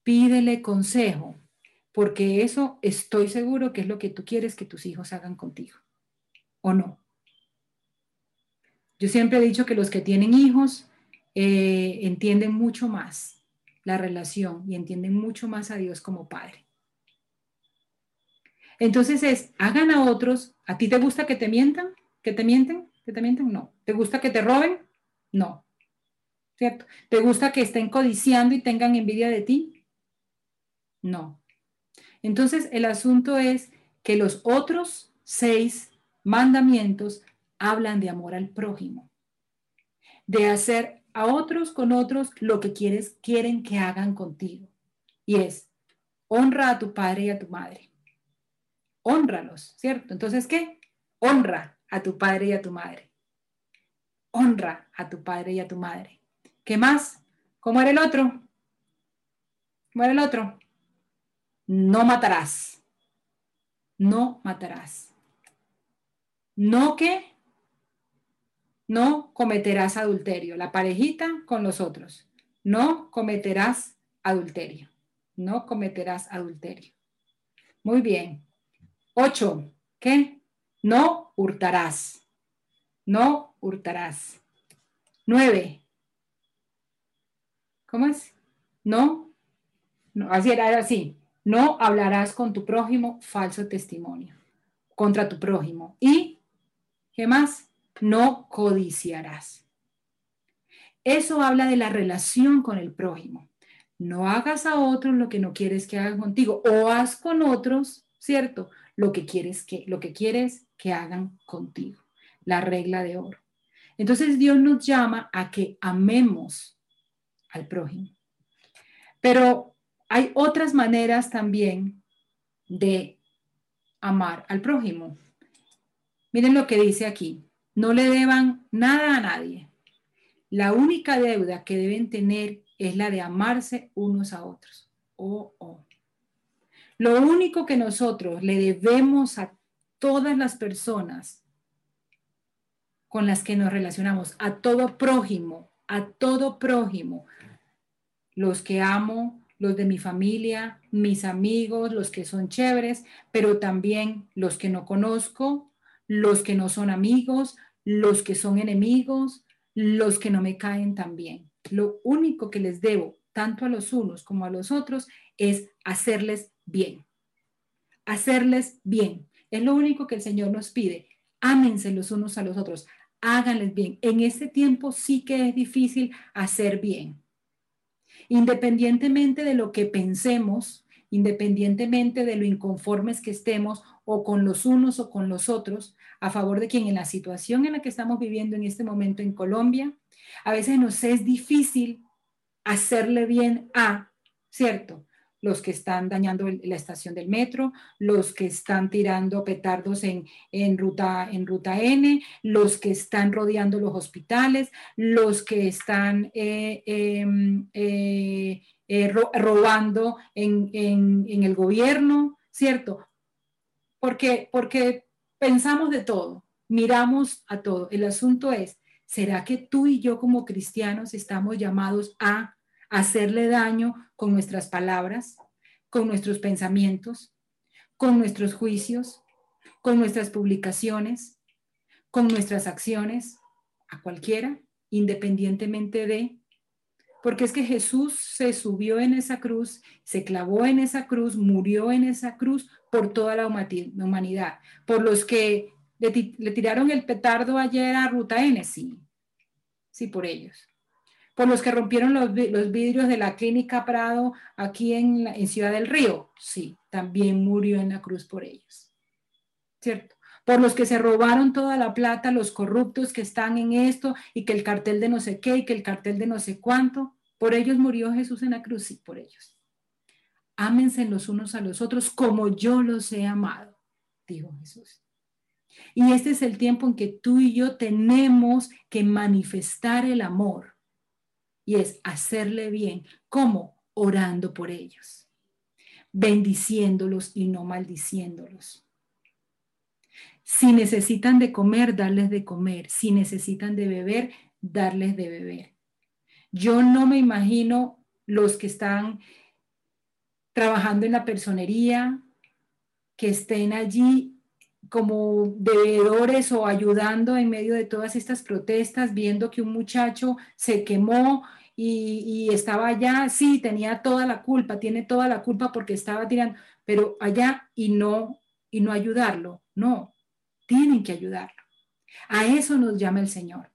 pídele consejo, porque eso estoy seguro que es lo que tú quieres que tus hijos hagan contigo, ¿o no? Yo siempre he dicho que los que tienen hijos eh, entienden mucho más la relación y entienden mucho más a Dios como Padre. Entonces es, hagan a otros, ¿a ti te gusta que te mientan? ¿Que te mienten? ¿Que te mienten? No. ¿Te gusta que te roben? No. ¿cierto? ¿Te gusta que estén codiciando y tengan envidia de ti? No. Entonces, el asunto es que los otros seis mandamientos hablan de amor al prójimo, de hacer a otros con otros lo que quieres, quieren que hagan contigo. Y es, honra a tu padre y a tu madre. Honralos, ¿cierto? Entonces, ¿qué? Honra a tu padre y a tu madre. Honra a tu padre y a tu madre. ¿Qué más? ¿Cómo era el otro? ¿Cómo era el otro? No matarás. No matarás. No que no cometerás adulterio. La parejita con los otros. No cometerás adulterio. No cometerás adulterio. Muy bien. Ocho. ¿Qué? No hurtarás. No hurtarás. Nueve. ¿Cómo es? No, no así era, así. No hablarás con tu prójimo falso testimonio contra tu prójimo. Y, ¿qué más? No codiciarás. Eso habla de la relación con el prójimo. No hagas a otros lo que no quieres que hagan contigo o haz con otros, ¿cierto? Lo que quieres que lo que quieres que hagan contigo. La regla de oro. Entonces Dios nos llama a que amemos al prójimo. Pero hay otras maneras también de amar al prójimo. Miren lo que dice aquí. No le deban nada a nadie. La única deuda que deben tener es la de amarse unos a otros. Oh, oh. Lo único que nosotros le debemos a todas las personas con las que nos relacionamos, a todo prójimo, a todo prójimo, los que amo, los de mi familia, mis amigos, los que son chéveres, pero también los que no conozco, los que no son amigos, los que son enemigos, los que no me caen tan bien. Lo único que les debo, tanto a los unos como a los otros, es hacerles bien. Hacerles bien. Es lo único que el Señor nos pide. Ámense los unos a los otros. Háganles bien. En este tiempo sí que es difícil hacer bien Independientemente de lo que pensemos, independientemente de lo inconformes que estemos o con los unos o con los otros, a favor de quien en la situación en la que estamos viviendo en este momento en Colombia, a veces nos es difícil hacerle bien a, ¿cierto? los que están dañando la estación del metro, los que están tirando petardos en, ruta, en ruta N, los que están rodeando los hospitales, los que están eh, em, eh, eh, robando en, en el gobierno, ¿cierto? Porque, porque pensamos de todo, miramos a todo. El asunto es, ¿será que tú y yo como cristianos estamos llamados a hacerle daño con nuestras palabras, con nuestros pensamientos, con nuestros juicios, con nuestras publicaciones, con nuestras acciones, a cualquiera, independientemente de porque es que Jesús se subió en esa cruz, se clavó en esa cruz, murió en esa cruz por toda la humanidad, por los que le, tiraron el petardo ayer a Ruta N, sí, sí, por ellos. Por los que rompieron los, vidrios de la clínica Prado aquí en, en Ciudad del Río, sí, también murió en la cruz por ellos. ¿Cierto? por los que se robaron toda la plata, los corruptos que están en esto y que el cartel de no sé qué y que el cartel de no sé cuánto. Por ellos murió Jesús en la cruz, y por ellos. Ámense los unos a los otros como yo los he amado, dijo Jesús. Y este es el tiempo en que tú y yo tenemos que manifestar el amor. Y es hacerle bien. ¿Cómo? Orando por ellos, bendiciéndolos y no maldiciéndolos. Si necesitan de comer, darles de comer. Si necesitan de beber, darles de beber. Yo no me imagino los que están trabajando en la personería, que estén allí como bebedores o ayudando en medio de todas estas protestas, viendo que un muchacho se quemó y, estaba allá, sí, tenía toda la culpa, tiene toda la culpa porque estaba tirando, pero allá y no, y no ayudarlo, no, tienen que ayudarlo. A eso nos llama el Señor.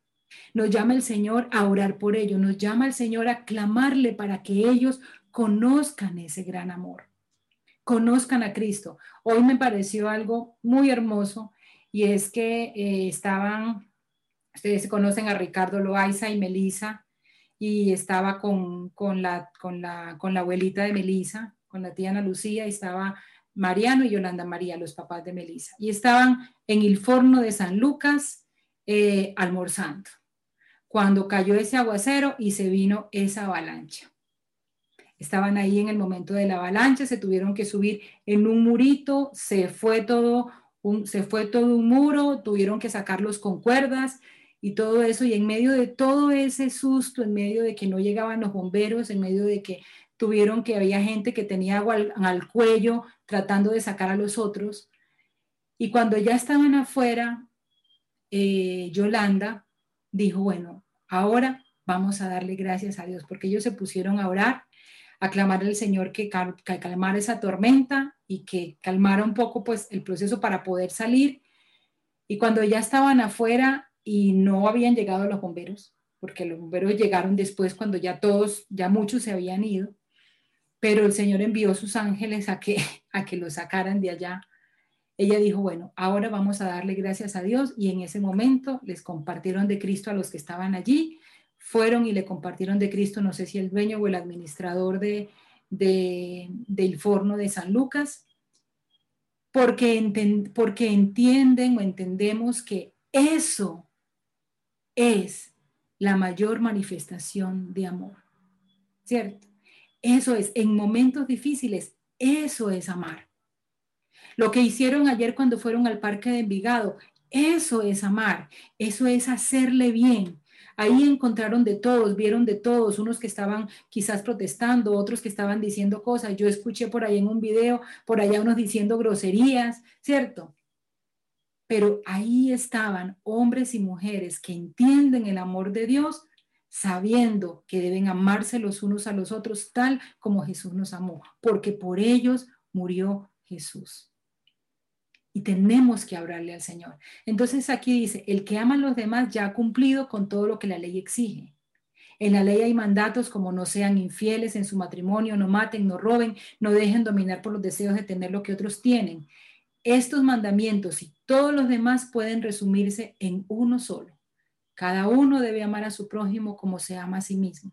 Nos llama el Señor a orar por ellos, nos llama el Señor a clamarle para que ellos conozcan ese gran amor, conozcan a Cristo. Hoy me pareció algo muy hermoso y es que eh, estaban, ustedes conocen a Ricardo Loaiza y Melisa, y estaba con, con, la, con, la, con la abuelita de Melisa, con la tía Ana Lucía, y estaba Mariano y Yolanda María, los papás de Melisa, y estaban en el forno de San Lucas eh, almorzando cuando cayó ese aguacero y se vino esa avalancha. Estaban ahí en el momento de la avalancha, se tuvieron que subir en un murito, se fue todo un, se fue todo un muro, tuvieron que sacarlos con cuerdas y todo eso. Y en medio de todo ese susto, en medio de que no llegaban los bomberos, en medio de que tuvieron que había gente que tenía agua al, cuello tratando de sacar a los otros. Y cuando ya estaban afuera, eh, Yolanda dijo, bueno, ahora vamos a darle gracias a Dios, porque ellos se pusieron a orar, a clamar al Señor que, calmara esa tormenta y que calmara un poco pues el proceso para poder salir. Y cuando ya estaban afuera y no habían llegado los bomberos, porque los bomberos llegaron después cuando ya todos, ya muchos se habían ido, pero el Señor envió sus ángeles a que, a que los sacaran de allá ella dijo, bueno, ahora vamos a darle gracias a Dios y en ese momento les compartieron de Cristo a los que estaban allí, fueron y le compartieron de Cristo, no sé si el dueño o el administrador de, del forno de San Lucas, porque, porque entienden o entendemos que eso es la mayor manifestación de amor, ¿cierto? Eso es, en momentos difíciles, eso es amar. Lo que hicieron ayer cuando fueron al parque de Envigado, eso es amar, eso es hacerle bien. Ahí encontraron de todos, vieron de todos, unos que estaban quizás protestando, otros que estaban diciendo cosas. Yo escuché por ahí en un video, por allá unos diciendo groserías, ¿cierto? Pero ahí estaban hombres y mujeres que entienden el amor de Dios, sabiendo que deben amarse los unos a los otros tal como Jesús nos amó, porque por ellos murió Jesús y tenemos que hablarle al Señor. Entonces aquí dice, el que ama a los demás ya ha cumplido con todo lo que la ley exige. En la ley hay mandatos como no sean infieles en su matrimonio, no maten, no roben, no dejen dominar por los deseos de tener lo que otros tienen. Estos mandamientos y todos los demás pueden resumirse en uno solo. Cada uno debe amar a su prójimo como se ama a sí mismo.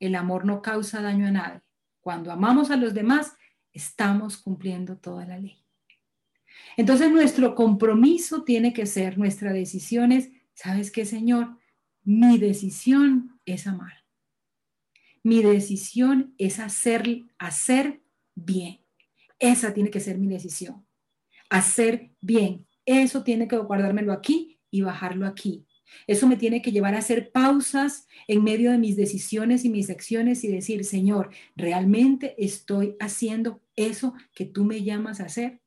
El amor no causa daño a nadie. Cuando amamos a los demás, estamos cumpliendo toda la ley. Entonces nuestro compromiso tiene que ser, nuestra decisión es, ¿sabes qué, Señor? Mi decisión es amar. Mi decisión es hacer, hacer bien. Esa tiene que ser mi decisión. hacer bien. Eso tiene que guardármelo aquí y bajarlo aquí. Eso me tiene que llevar a hacer pausas en medio de mis decisiones y mis acciones y decir, Señor, ¿realmente estoy haciendo eso que tú me llamas a hacer?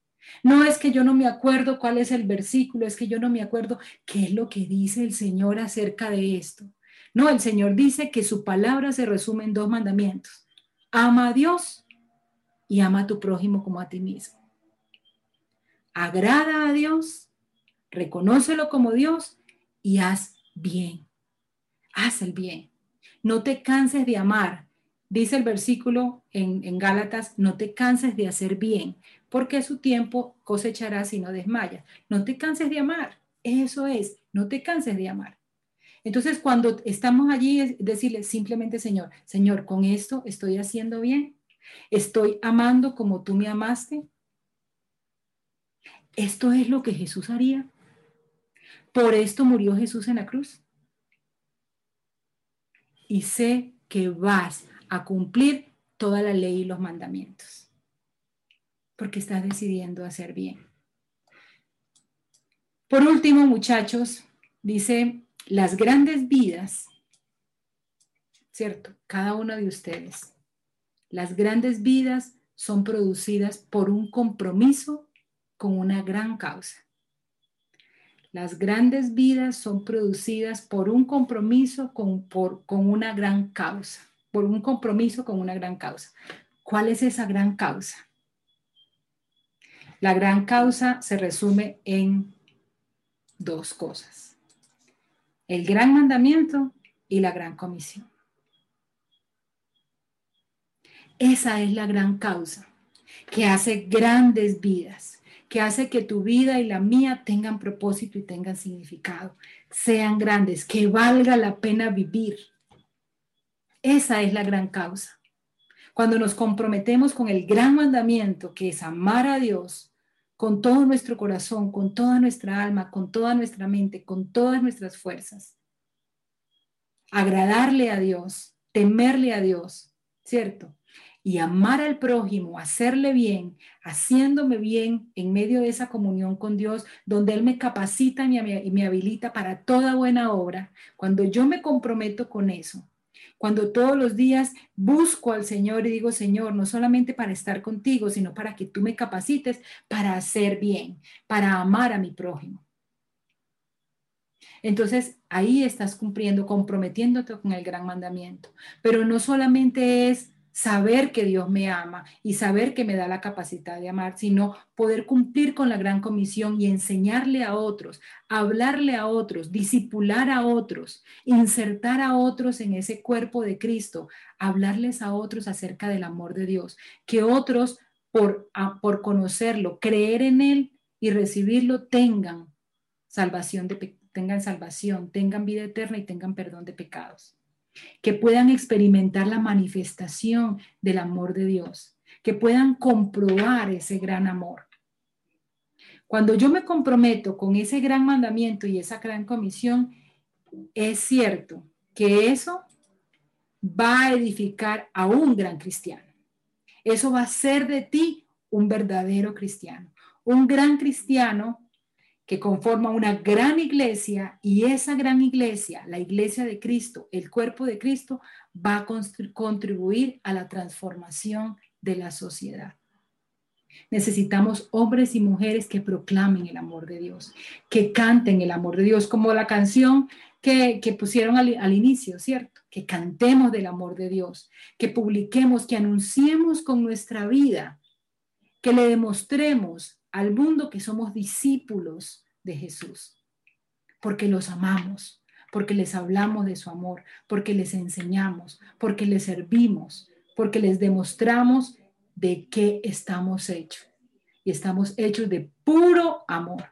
No es que yo no me acuerdo cuál es el versículo, es que yo no me acuerdo qué es lo que dice el Señor acerca de esto. No, el Señor dice que su palabra se resume en dos mandamientos. Ama a Dios y ama a tu prójimo como a ti mismo. Agrada a Dios, reconócelo como Dios y haz bien. Haz el bien. No te canses de amar. Dice el versículo en, Gálatas, no te canses de hacer bien, porque su tiempo cosechará si no desmayas. No te canses de amar. Eso es, no te canses de amar. Entonces, cuando estamos allí, decirle simplemente, Señor, Señor, con esto estoy haciendo bien. Estoy amando como tú me amaste. Esto es lo que Jesús haría. Por esto murió Jesús en la cruz. Y sé que vas a cumplir toda la ley y los mandamientos. Porque estás decidiendo hacer bien. Por último, muchachos, dice, las grandes vidas, ¿cierto? Cada uno de ustedes, las grandes vidas son producidas por un compromiso con una gran causa. Las grandes vidas son producidas por un compromiso con, con una gran causa, por un compromiso con una gran causa. ¿Cuál es esa gran causa? La gran causa se resume en dos cosas. El gran mandamiento y la gran comisión. Esa es la gran causa que hace grandes vidas que hace que tu vida y la mía tengan propósito y tengan significado, sean grandes, que valga la pena vivir. Esa es la gran causa. Cuando nos comprometemos con el gran mandamiento que es amar a Dios con todo nuestro corazón, con toda nuestra alma, con toda nuestra mente, con todas nuestras fuerzas. Agradarle a Dios, temerle a Dios, ¿cierto? y amar al prójimo, hacerle bien, haciéndome bien en medio de esa comunión con Dios, donde Él me capacita y me habilita para toda buena obra, cuando yo me comprometo con eso, cuando todos los días busco al Señor y digo, Señor, no solamente para estar contigo, sino para que tú me capacites para hacer bien, para amar a mi prójimo. Entonces, ahí estás cumpliendo, comprometiéndote con el gran mandamiento. Pero no solamente es saber que Dios me ama y saber que me da la capacidad de amar, sino poder cumplir con la gran comisión y enseñarle a otros, hablarle a otros, disipular a otros, insertar a otros en ese cuerpo de Cristo, hablarles a otros acerca del amor de Dios, que otros por, por conocerlo, creer en Él y recibirlo tengan salvación, de, tengan salvación, tengan vida eterna y tengan perdón de pecados que puedan experimentar la manifestación del amor de Dios, que puedan comprobar ese gran amor. Cuando yo me comprometo con ese gran mandamiento y esa gran comisión, es cierto que eso va a edificar a un gran cristiano. Eso va a ser de ti un verdadero cristiano. Un gran cristiano que conforma una gran iglesia y esa gran iglesia, la iglesia de Cristo, el cuerpo de Cristo, va a contribuir a la transformación de la sociedad. Necesitamos hombres y mujeres que proclamen el amor de Dios, que canten el amor de Dios, como la canción que, pusieron al, al inicio, ¿cierto? Que cantemos del amor de Dios, que publiquemos, que anunciemos con nuestra vida, que le demostremos al mundo que somos discípulos de Jesús, porque los amamos, porque les hablamos de su amor, porque les enseñamos, porque les servimos, porque les demostramos de qué estamos hechos. Y estamos hechos de puro amor.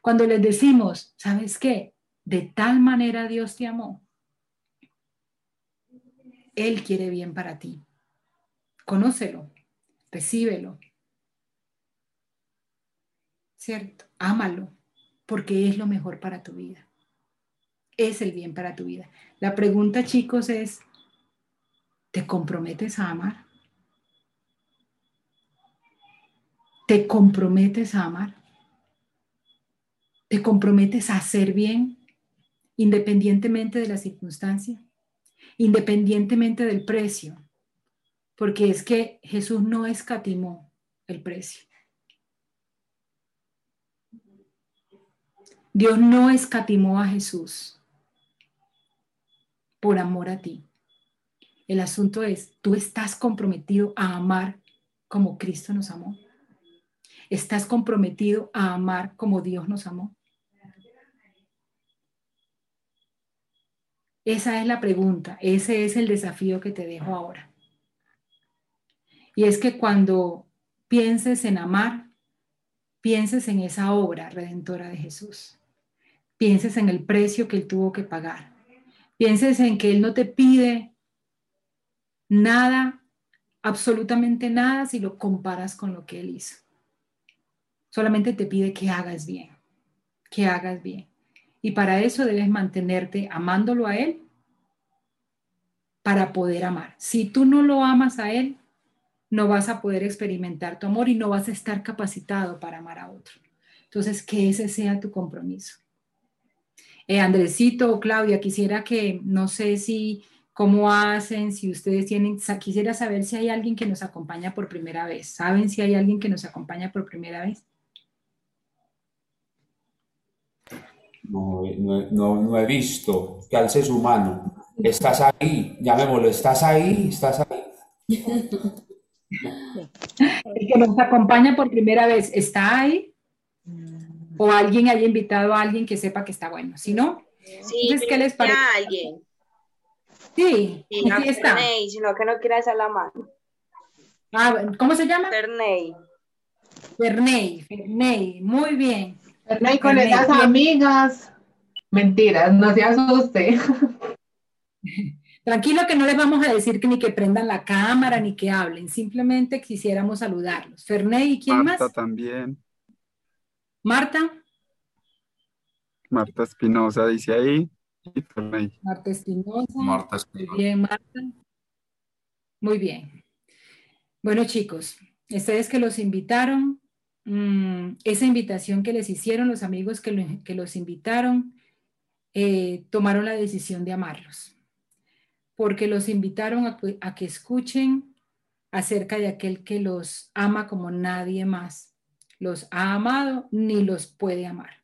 Cuando les decimos, ¿sabes qué? De tal manera Dios te amó. Él quiere bien para ti. Conócelo, recíbelo, ¿cierto? Ámalo, porque es lo mejor para tu vida. Es el bien para tu vida. La pregunta, chicos, es, ¿te comprometes a amar? ¿Te comprometes a amar? te comprometes a hacer bien independientemente de la circunstancia, independientemente del precio, porque es que Jesús no escatimó el precio. Dios no escatimó a Jesús por amor a ti. El asunto es, tú estás comprometido a amar como Cristo nos amó. ¿Estás comprometido a amar como Dios nos amó? Esa es la pregunta, ese es el desafío que te dejo ahora. Y es que cuando pienses en amar, pienses en esa obra redentora de Jesús. Pienses en el precio que Él tuvo que pagar. Pienses en que Él no te pide nada, absolutamente nada, si lo comparas con lo que Él hizo. Solamente te pide que hagas bien, que hagas bien. Y para eso debes mantenerte amándolo a Él para poder amar. Si tú no lo amas a Él, no vas a poder experimentar tu amor y no vas a estar capacitado para amar a otro. Entonces, que ese sea tu compromiso. Eh, Andresito o Claudia, quisiera que, no sé si, cómo hacen, si ustedes tienen, quisiera saber si hay alguien que nos acompaña por primera vez. ¿Saben si hay alguien que nos acompaña por primera vez? No, no, he visto. Que alce su mano. Estás ahí, llamémoslo, estás ahí, estás ahí. El que nos acompaña por primera vez, ¿está ahí? O alguien haya invitado a alguien que sepa que está bueno. Si no, sí, ¿qué les parece? alguien. Sí, sí no está. sino que no quiera hacer la mano. Ah, ¿Cómo se llama? Ferney. Ferney, Ferney, muy bien. Ferney con esas amigas. Mentiras, no se asuste. Tranquilo que no les vamos a decir que ni que prendan la cámara ni que hablen, simplemente quisiéramos saludarlos. Ferney, ¿y quién más? Marta también. Marta. Marta Espinosa dice ahí. Y Marta Espinosa. Marta Espinosa. Muy bien, Marta. Muy bien. Bueno, chicos, ustedes que los invitaron, mm, esa invitación que les hicieron los amigos que, que los invitaron, eh, tomaron la decisión de amarlos, porque los invitaron a, a que escuchen acerca de aquel que los ama como nadie más los ha amado ni los puede amar.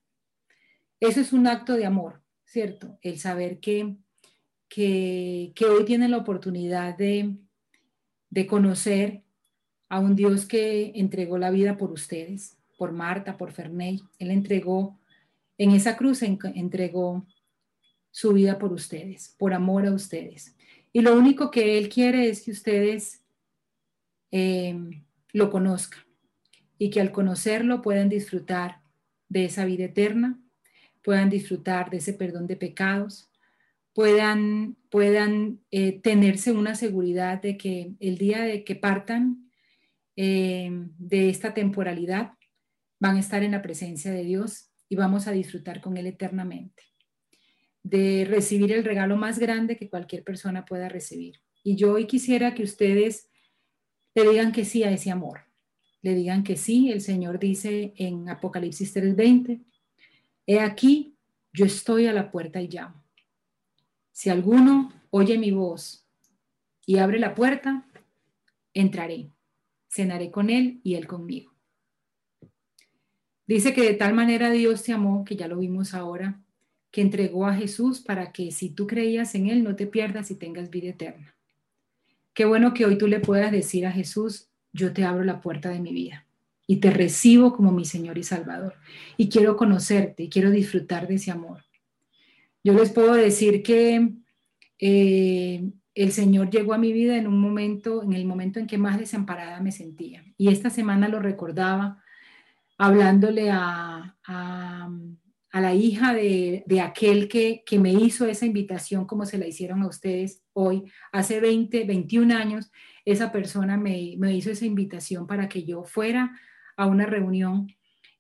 Eso es un acto de amor, ¿cierto? El saber que, que, hoy tienen la oportunidad de, de conocer a un Dios que entregó la vida por ustedes, por Marta, por Ferney. Él entregó, en esa cruz entregó su vida por ustedes, por amor a ustedes. Y lo único que Él quiere es que ustedes eh, lo conozcan y que al conocerlo puedan disfrutar de esa vida eterna, puedan disfrutar de ese perdón de pecados, puedan, puedan eh, tenerse una seguridad de que el día de que partan eh, de esta temporalidad van a estar en la presencia de Dios y vamos a disfrutar con Él eternamente, de recibir el regalo más grande que cualquier persona pueda recibir. Y yo hoy quisiera que ustedes le digan que sí a ese amor, le digan que sí. El Señor dice en Apocalipsis 3:20, he aquí, yo estoy a la puerta y llamo. Si alguno oye mi voz y abre la puerta, entraré, cenaré con él y él conmigo. Dice que de tal manera Dios te amó, que ya lo vimos ahora, que entregó a Jesús para que si tú creías en Él no te pierdas y tengas vida eterna. Qué bueno que hoy tú le puedas decir a Jesús, yo te abro la puerta de mi vida y te recibo como mi Señor y Salvador. Y quiero conocerte y quiero disfrutar de ese amor. Yo les puedo decir que eh, el Señor llegó a mi vida en un momento, en el momento en que más desamparada me sentía. Y esta semana lo recordaba hablándole a, la hija de, aquel que, que, me hizo esa invitación como se la hicieron a ustedes hoy, hace 20, 21 años, esa persona me, me hizo esa invitación para que yo fuera a una reunión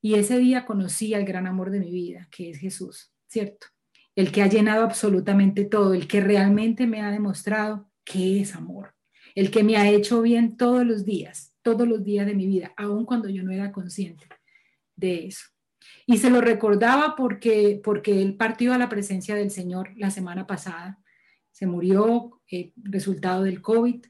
y ese día conocí al gran amor de mi vida, que es Jesús, ¿cierto? El que ha llenado absolutamente todo, el que realmente me ha demostrado que es amor, el que me ha hecho bien todos los días, todos los días de mi vida, aun cuando yo no era consciente de eso. Y se lo recordaba porque, porque él partió a la presencia del Señor la semana pasada. Se murió eh, resultado del COVID.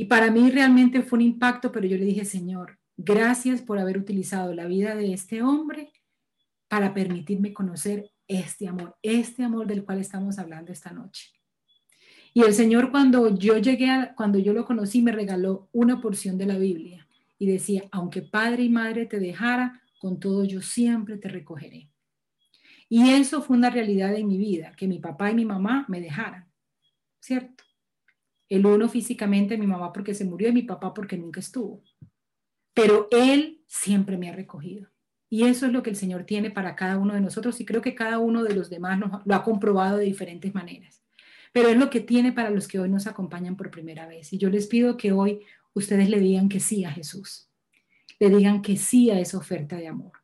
Y para mí realmente fue un impacto, pero yo le dije, Señor, gracias por haber utilizado la vida de este hombre para permitirme conocer este amor, este amor del cual estamos hablando esta noche. Y el Señor cuando yo llegué, a, cuando yo lo conocí, me regaló una porción de la Biblia y decía, aunque padre y madre te dejara, con todo yo siempre te recogeré. Y eso fue una realidad en mi vida, que mi papá y mi mamá me dejaran, ¿cierto? El uno físicamente, mi mamá porque se murió y mi papá porque nunca estuvo. Pero él siempre me ha recogido. Y eso es lo que el Señor tiene para cada uno de nosotros y creo que cada uno de los demás nos, lo ha comprobado de diferentes maneras. Pero es lo que tiene para los que hoy nos acompañan por primera vez. Y yo les pido que hoy ustedes le digan que sí a Jesús. Le digan que sí a esa oferta de amor.